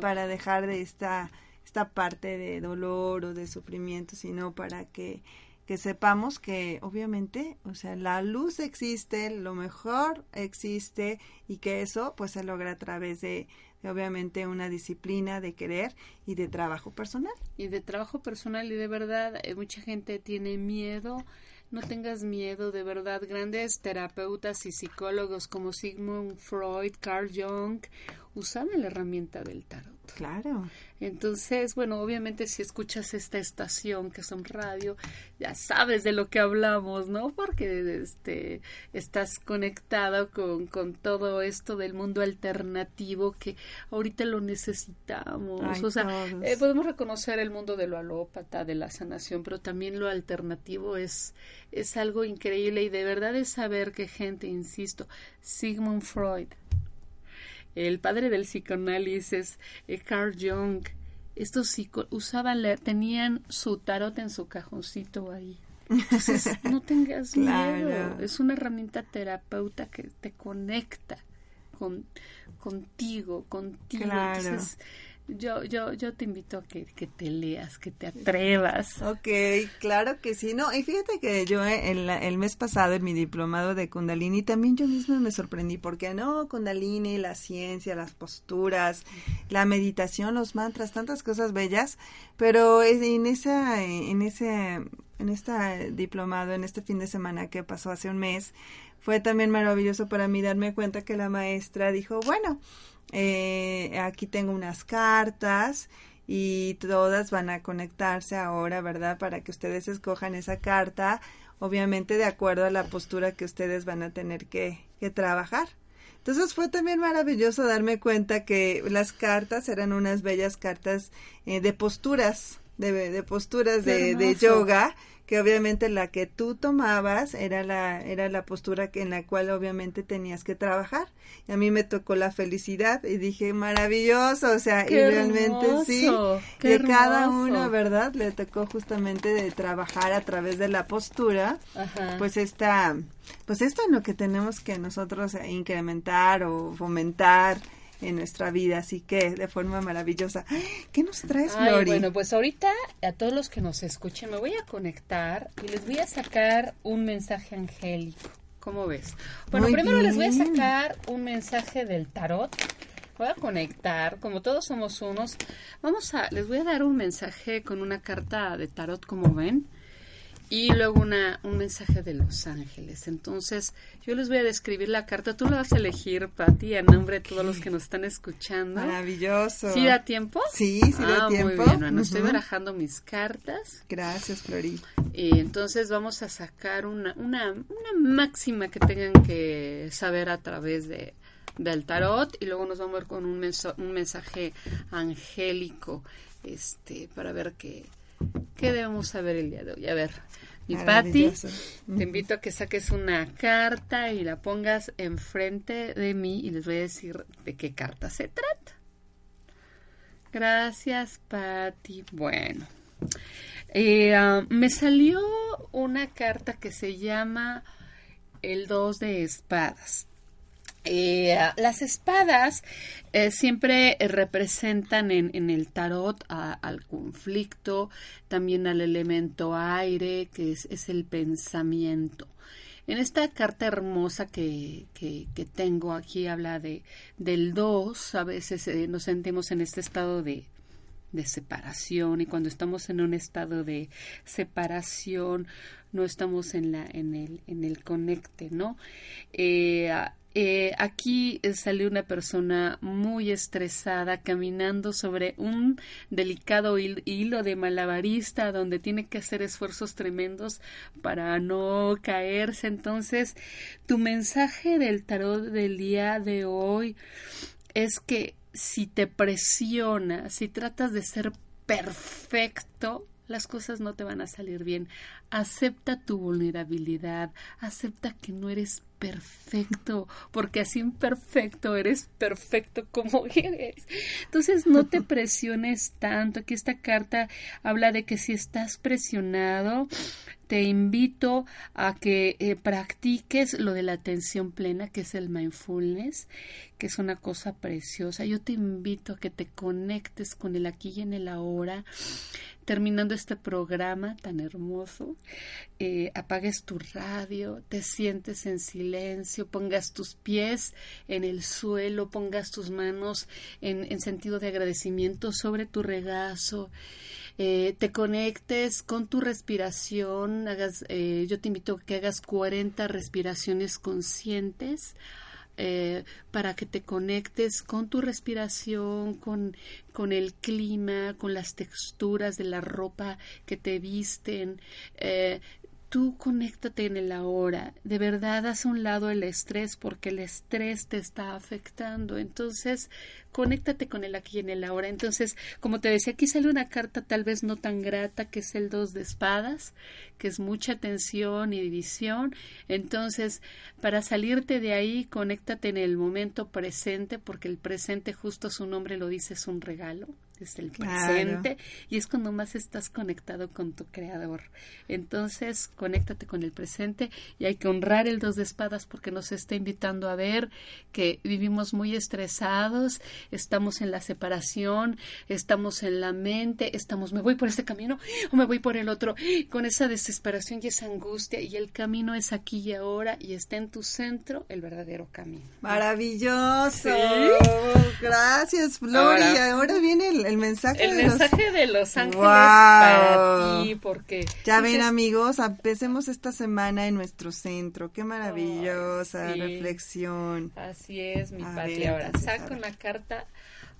para dejar de esta, esta parte de dolor o de sufrimiento, sino para que que sepamos que obviamente, o sea, la luz existe, lo mejor existe y que eso pues se logra a través de, obviamente una disciplina de querer y de trabajo personal. Y de trabajo personal y de verdad eh, mucha gente tiene miedo no tengas miedo, de verdad, grandes terapeutas y psicólogos como Sigmund Freud, Carl Jung usaban la herramienta del tarot. Claro. Entonces, bueno, obviamente si escuchas esta estación que son radio, ya sabes de lo que hablamos, ¿no? Porque este estás conectado con, con todo esto del mundo alternativo que ahorita lo necesitamos. o sea, eh, podemos reconocer el mundo de lo alópata, de la sanación, pero también lo alternativo es, es algo increíble y de verdad es saber que gente, insisto, Sigmund Freud, el padre del psicoanálisis, eh, Carl Jung, estos usaban, tenían su tarot en su cajoncito ahí. Entonces, *laughs* no tengas miedo. Es una herramienta terapeuta que te conecta con, contigo, contigo. Entonces, yo, yo, yo te invito a que, que, te leas, que te atrevas. Ok, claro que sí. No, y fíjate que yo eh, el, el mes pasado en mi diplomado de Kundalini también yo misma me sorprendí porque no, Kundalini, la ciencia, las posturas, la meditación, los mantras, tantas cosas bellas, pero en esa, en ese, en este diplomado, en este fin de semana que pasó hace un mes, fue también maravilloso para mí darme cuenta que la maestra dijo, bueno, eh, aquí tengo unas cartas y todas van a conectarse ahora, ¿verdad? Para que ustedes escojan esa carta, obviamente de acuerdo a la postura que ustedes van a tener que, que trabajar. Entonces fue también maravilloso darme cuenta que las cartas eran unas bellas cartas eh, de posturas, de, de posturas de, de, yoga que obviamente la que tú tomabas era la era la postura que en la cual obviamente tenías que trabajar. Y a mí me tocó la felicidad y dije maravilloso o sea y realmente sí que cada uno verdad le tocó justamente de trabajar a través de la postura pues esta pues esto es lo que tenemos que nosotros incrementar o fomentar en nuestra vida, así que de forma maravillosa. ¿Qué nos traes, Ay, Bueno, pues ahorita a todos los que nos escuchen me voy a conectar y les voy a sacar un mensaje angélico. ¿Cómo ves? Bueno, primero les voy a sacar un mensaje del tarot. Voy a conectar, como todos somos unos. Vamos a, les voy a dar un mensaje con una carta de tarot, como ven y luego una, un mensaje de Los Ángeles. Entonces, yo les voy a describir la carta. Tú la vas a elegir, Patti, a nombre de todos los que nos están escuchando. Maravilloso. ¿Sí da tiempo? Sí, sí da tiempo. Ah, muy bien. Bueno, estoy barajando mis cartas. Gracias, Flori. Y entonces vamos a sacar una, una, una máxima que tengan que saber a través de, del tarot y luego nos vamos a ver con un, un mensaje angélico este para ver qué ¿Qué debemos saber el día de hoy? A ver, Y Patti, te invito a que saques una carta y la pongas enfrente de mí y les voy a decir de qué carta se trata. Gracias, Patti. Bueno, eh, ah, me salió una carta que se llama el dos de espadas. Eh, las espadas eh, siempre representan en, el tarot al conflicto, también al elemento aire, que es, el pensamiento. En esta carta hermosa que, que, tengo aquí habla de del dos, a veces eh, nos sentimos en este estado de, de separación y cuando estamos en un estado de separación no estamos en la en el en el conecte no eh, eh, aquí salió una persona muy estresada caminando sobre un delicado hilo de malabarista donde tiene que hacer esfuerzos tremendos para no caerse. Entonces, tu mensaje del tarot del día de hoy es que si te presiona, si tratas de ser perfecto, las cosas no te van a salir bien. Acepta tu vulnerabilidad, acepta que no eres perfecto, porque así imperfecto eres perfecto como *laughs* eres. Entonces no te *laughs* presiones tanto. Aquí esta carta habla de que si estás presionado, te invito a que eh, practiques lo de la atención plena, que es el mindfulness, que es una cosa preciosa. Yo te invito a que te conectes con el aquí y en el ahora terminando este programa tan hermoso, eh, apagues tu radio, te sientes en silencio, pongas tus pies en el suelo, pongas tus manos en, sentido de agradecimiento sobre tu regazo. Eh, te conectes con tu respiración, hagas, eh, yo te invito a que hagas 40 respiraciones conscientes eh, para que te conectes con tu respiración, con, con el clima, con las texturas de la ropa que te visten. Eh, tú conéctate en el ahora. De verdad, haz a un lado el estrés porque el estrés te está afectando. Entonces, conéctate con el aquí y en el ahora. Entonces, como te decía, aquí sale una carta tal vez no tan grata, que es el dos de espadas, que es mucha tensión y división. Entonces, para salirte de ahí, conéctate en el momento presente, porque el presente, justo su nombre lo dice, es un regalo el presente y es cuando más estás conectado con tu creador. Entonces, conéctate con el presente y hay que honrar el dos de espadas porque nos está invitando a ver que vivimos muy estresados, estamos en la separación, estamos en la mente, estamos, me voy por este camino o me voy por el otro, con esa desesperación y esa angustia y el camino es aquí y ahora y está en tu centro el verdadero camino. Maravilloso. Gracias, Gloria. Ahora, viene el el mensaje el de mensaje los... de los ángeles para ti porque ya ven amigos empecemos esta semana en nuestro centro. Qué maravillosa reflexión. Así es mi patria ahora saco una carta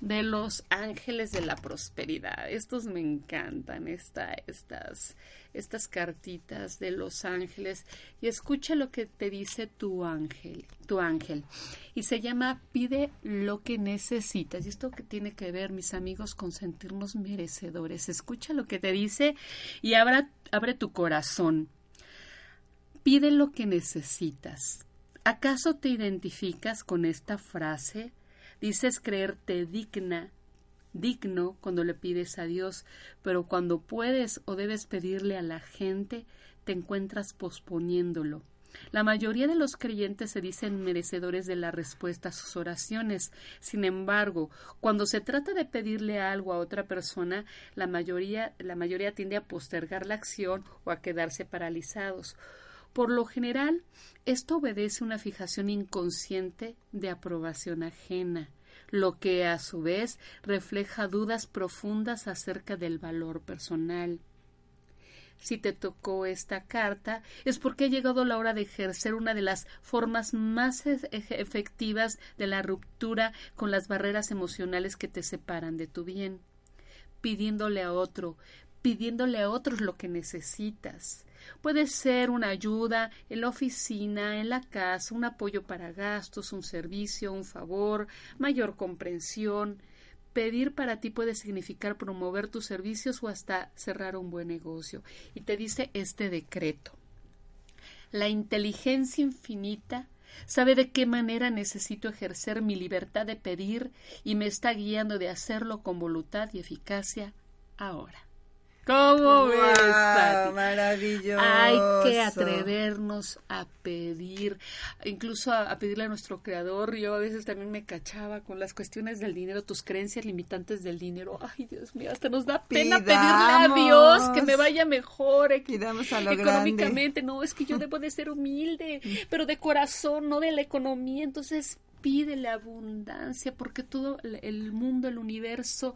de los ángeles de la prosperidad estos me encantan esta, estas estas cartitas de los ángeles y escucha lo que te dice tu ángel, tu ángel. Y se llama pide lo que necesitas. Y esto que tiene que ver, mis amigos, con sentirnos merecedores. Escucha lo que te dice y abre tu corazón. Pide lo que necesitas. ¿Acaso te identificas con esta frase? Dices creerte digna digno cuando le pides a Dios, pero cuando puedes o debes pedirle a la gente, te encuentras posponiéndolo. La mayoría de los creyentes se dicen merecedores de la respuesta a sus oraciones. Sin embargo, cuando se trata de pedirle algo a otra persona, la mayoría, la mayoría tiende a postergar la acción o a quedarse paralizados. Por lo general, esto obedece una fijación inconsciente de aprobación ajena lo que a su vez refleja dudas profundas acerca del valor personal. Si te tocó esta carta es porque ha llegado la hora de ejercer una de las formas más efectivas de la ruptura con las barreras emocionales que te separan de tu bien, pidiéndole a otro, pidiéndole a otros lo que necesitas, Puede ser una ayuda en la oficina, en la casa, un apoyo para gastos, un servicio, un favor, mayor comprensión. pedir para ti puede significar promover tus servicios o hasta cerrar un buen negocio. Y te dice este decreto. La inteligencia infinita sabe de qué manera necesito ejercer mi libertad de pedir y me está guiando de hacerlo con voluntad y eficacia ahora. ¿Cómo ves, Maravilloso. Hay que atrevernos a pedir, incluso a, pedirle a nuestro creador. Yo a veces también me cachaba con las cuestiones del dinero, tus creencias limitantes del dinero. Ay, Dios mío, hasta nos da pena pedirle a Dios que me vaya mejor económicamente. No, es que yo debo de ser humilde, *laughs* pero de corazón, no de la economía. Entonces pídele abundancia, porque todo el mundo, el universo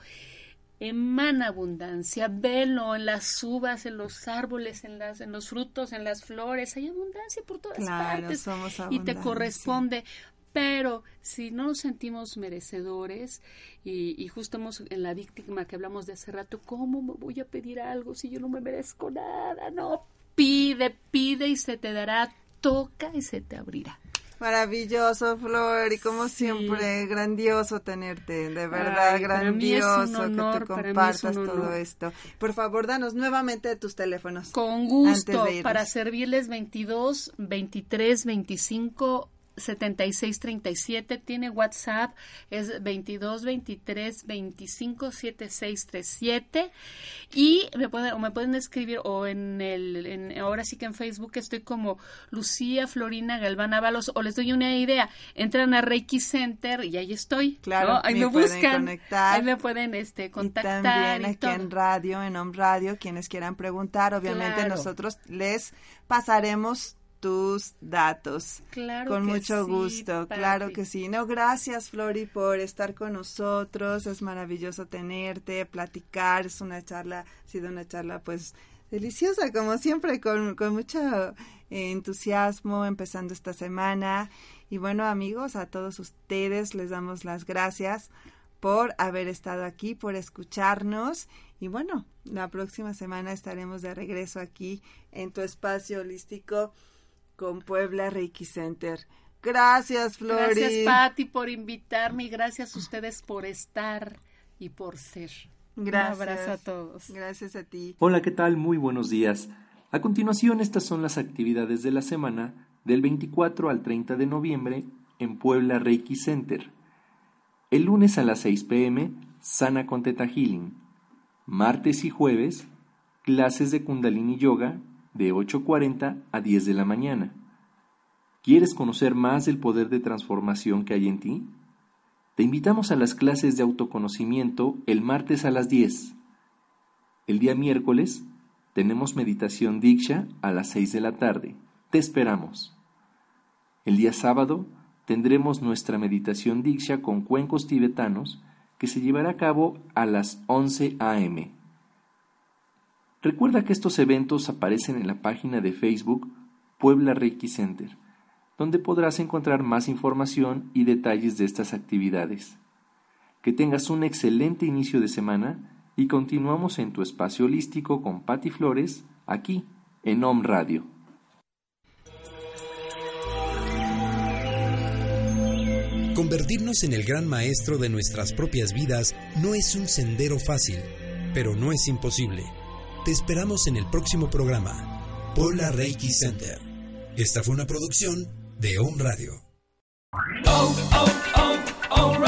emana abundancia, velo en las uvas, en los árboles, en las, en los frutos, en las flores, hay abundancia por todas partes y te corresponde. Pero si no nos sentimos merecedores y, y justo en la víctima que hablamos de hace rato, ¿cómo me voy a pedir algo si yo no me merezco nada? No, pide, pide y se te dará, toca y se te abrirá. Maravilloso, Flor, y como siempre, grandioso tenerte, de verdad, grandioso que te compartas todo esto. Por favor, danos nuevamente tus teléfonos. Con gusto, para servirles 22, 23, 25 7637 tiene WhatsApp es 22 23 25 7637 y me pueden o me pueden escribir o en el en, ahora sí que en Facebook estoy como Lucía Florina Galván Ábalos o les doy una idea entran a Reiki Center y ahí estoy claro ahí me, buscan conectar, ahí me pueden este contactar y también aquí en radio en Home Radio quienes quieran preguntar obviamente nosotros les pasaremos tus datos. Claro con mucho gusto, claro que sí. No, gracias Flori por estar con nosotros. Es maravilloso tenerte, platicar. Es una charla, ha sido una charla pues deliciosa, como siempre, con, con mucho eh, entusiasmo empezando esta semana. Y bueno, amigos, a todos ustedes les damos las gracias por haber estado aquí, por escucharnos. Y bueno, la próxima semana estaremos de regreso aquí en tu espacio holístico con Puebla Reiki Center. Gracias, Flori. Gracias, Patti, por invitarme y gracias a ustedes por estar y por ser. Gracias. Un abrazo a todos. Gracias a ti. Hola, ¿qué tal? Muy buenos días. A continuación, estas son las actividades de la semana del 24 al 30 de noviembre en Puebla Reiki Center. El lunes a las 6 pm, Sana con Teta Healing. Martes y jueves, clases de Kundalini Yoga de 8.40 a 10 de la mañana. ¿Quieres conocer más del poder de transformación que hay en ti? Te invitamos a las clases de autoconocimiento el martes a las 10. El día miércoles tenemos meditación Diksha a las 6 de la tarde. Te esperamos. El día sábado tendremos nuestra meditación Diksha con cuencos tibetanos que se llevará a cabo a las 11 a.m. Recuerda que estos eventos aparecen en la página de Facebook Puebla Reiki Center, donde podrás encontrar más información y detalles de estas actividades. Que tengas un excelente inicio de semana y continuamos en tu espacio holístico con Patti Flores, aquí en Om Radio. Convertirnos en el gran maestro de nuestras propias vidas no es un sendero fácil, pero no es imposible. Te esperamos en el próximo programa. Pola Reiki Center. Esta fue una producción de Home Radio. Oh, oh, oh,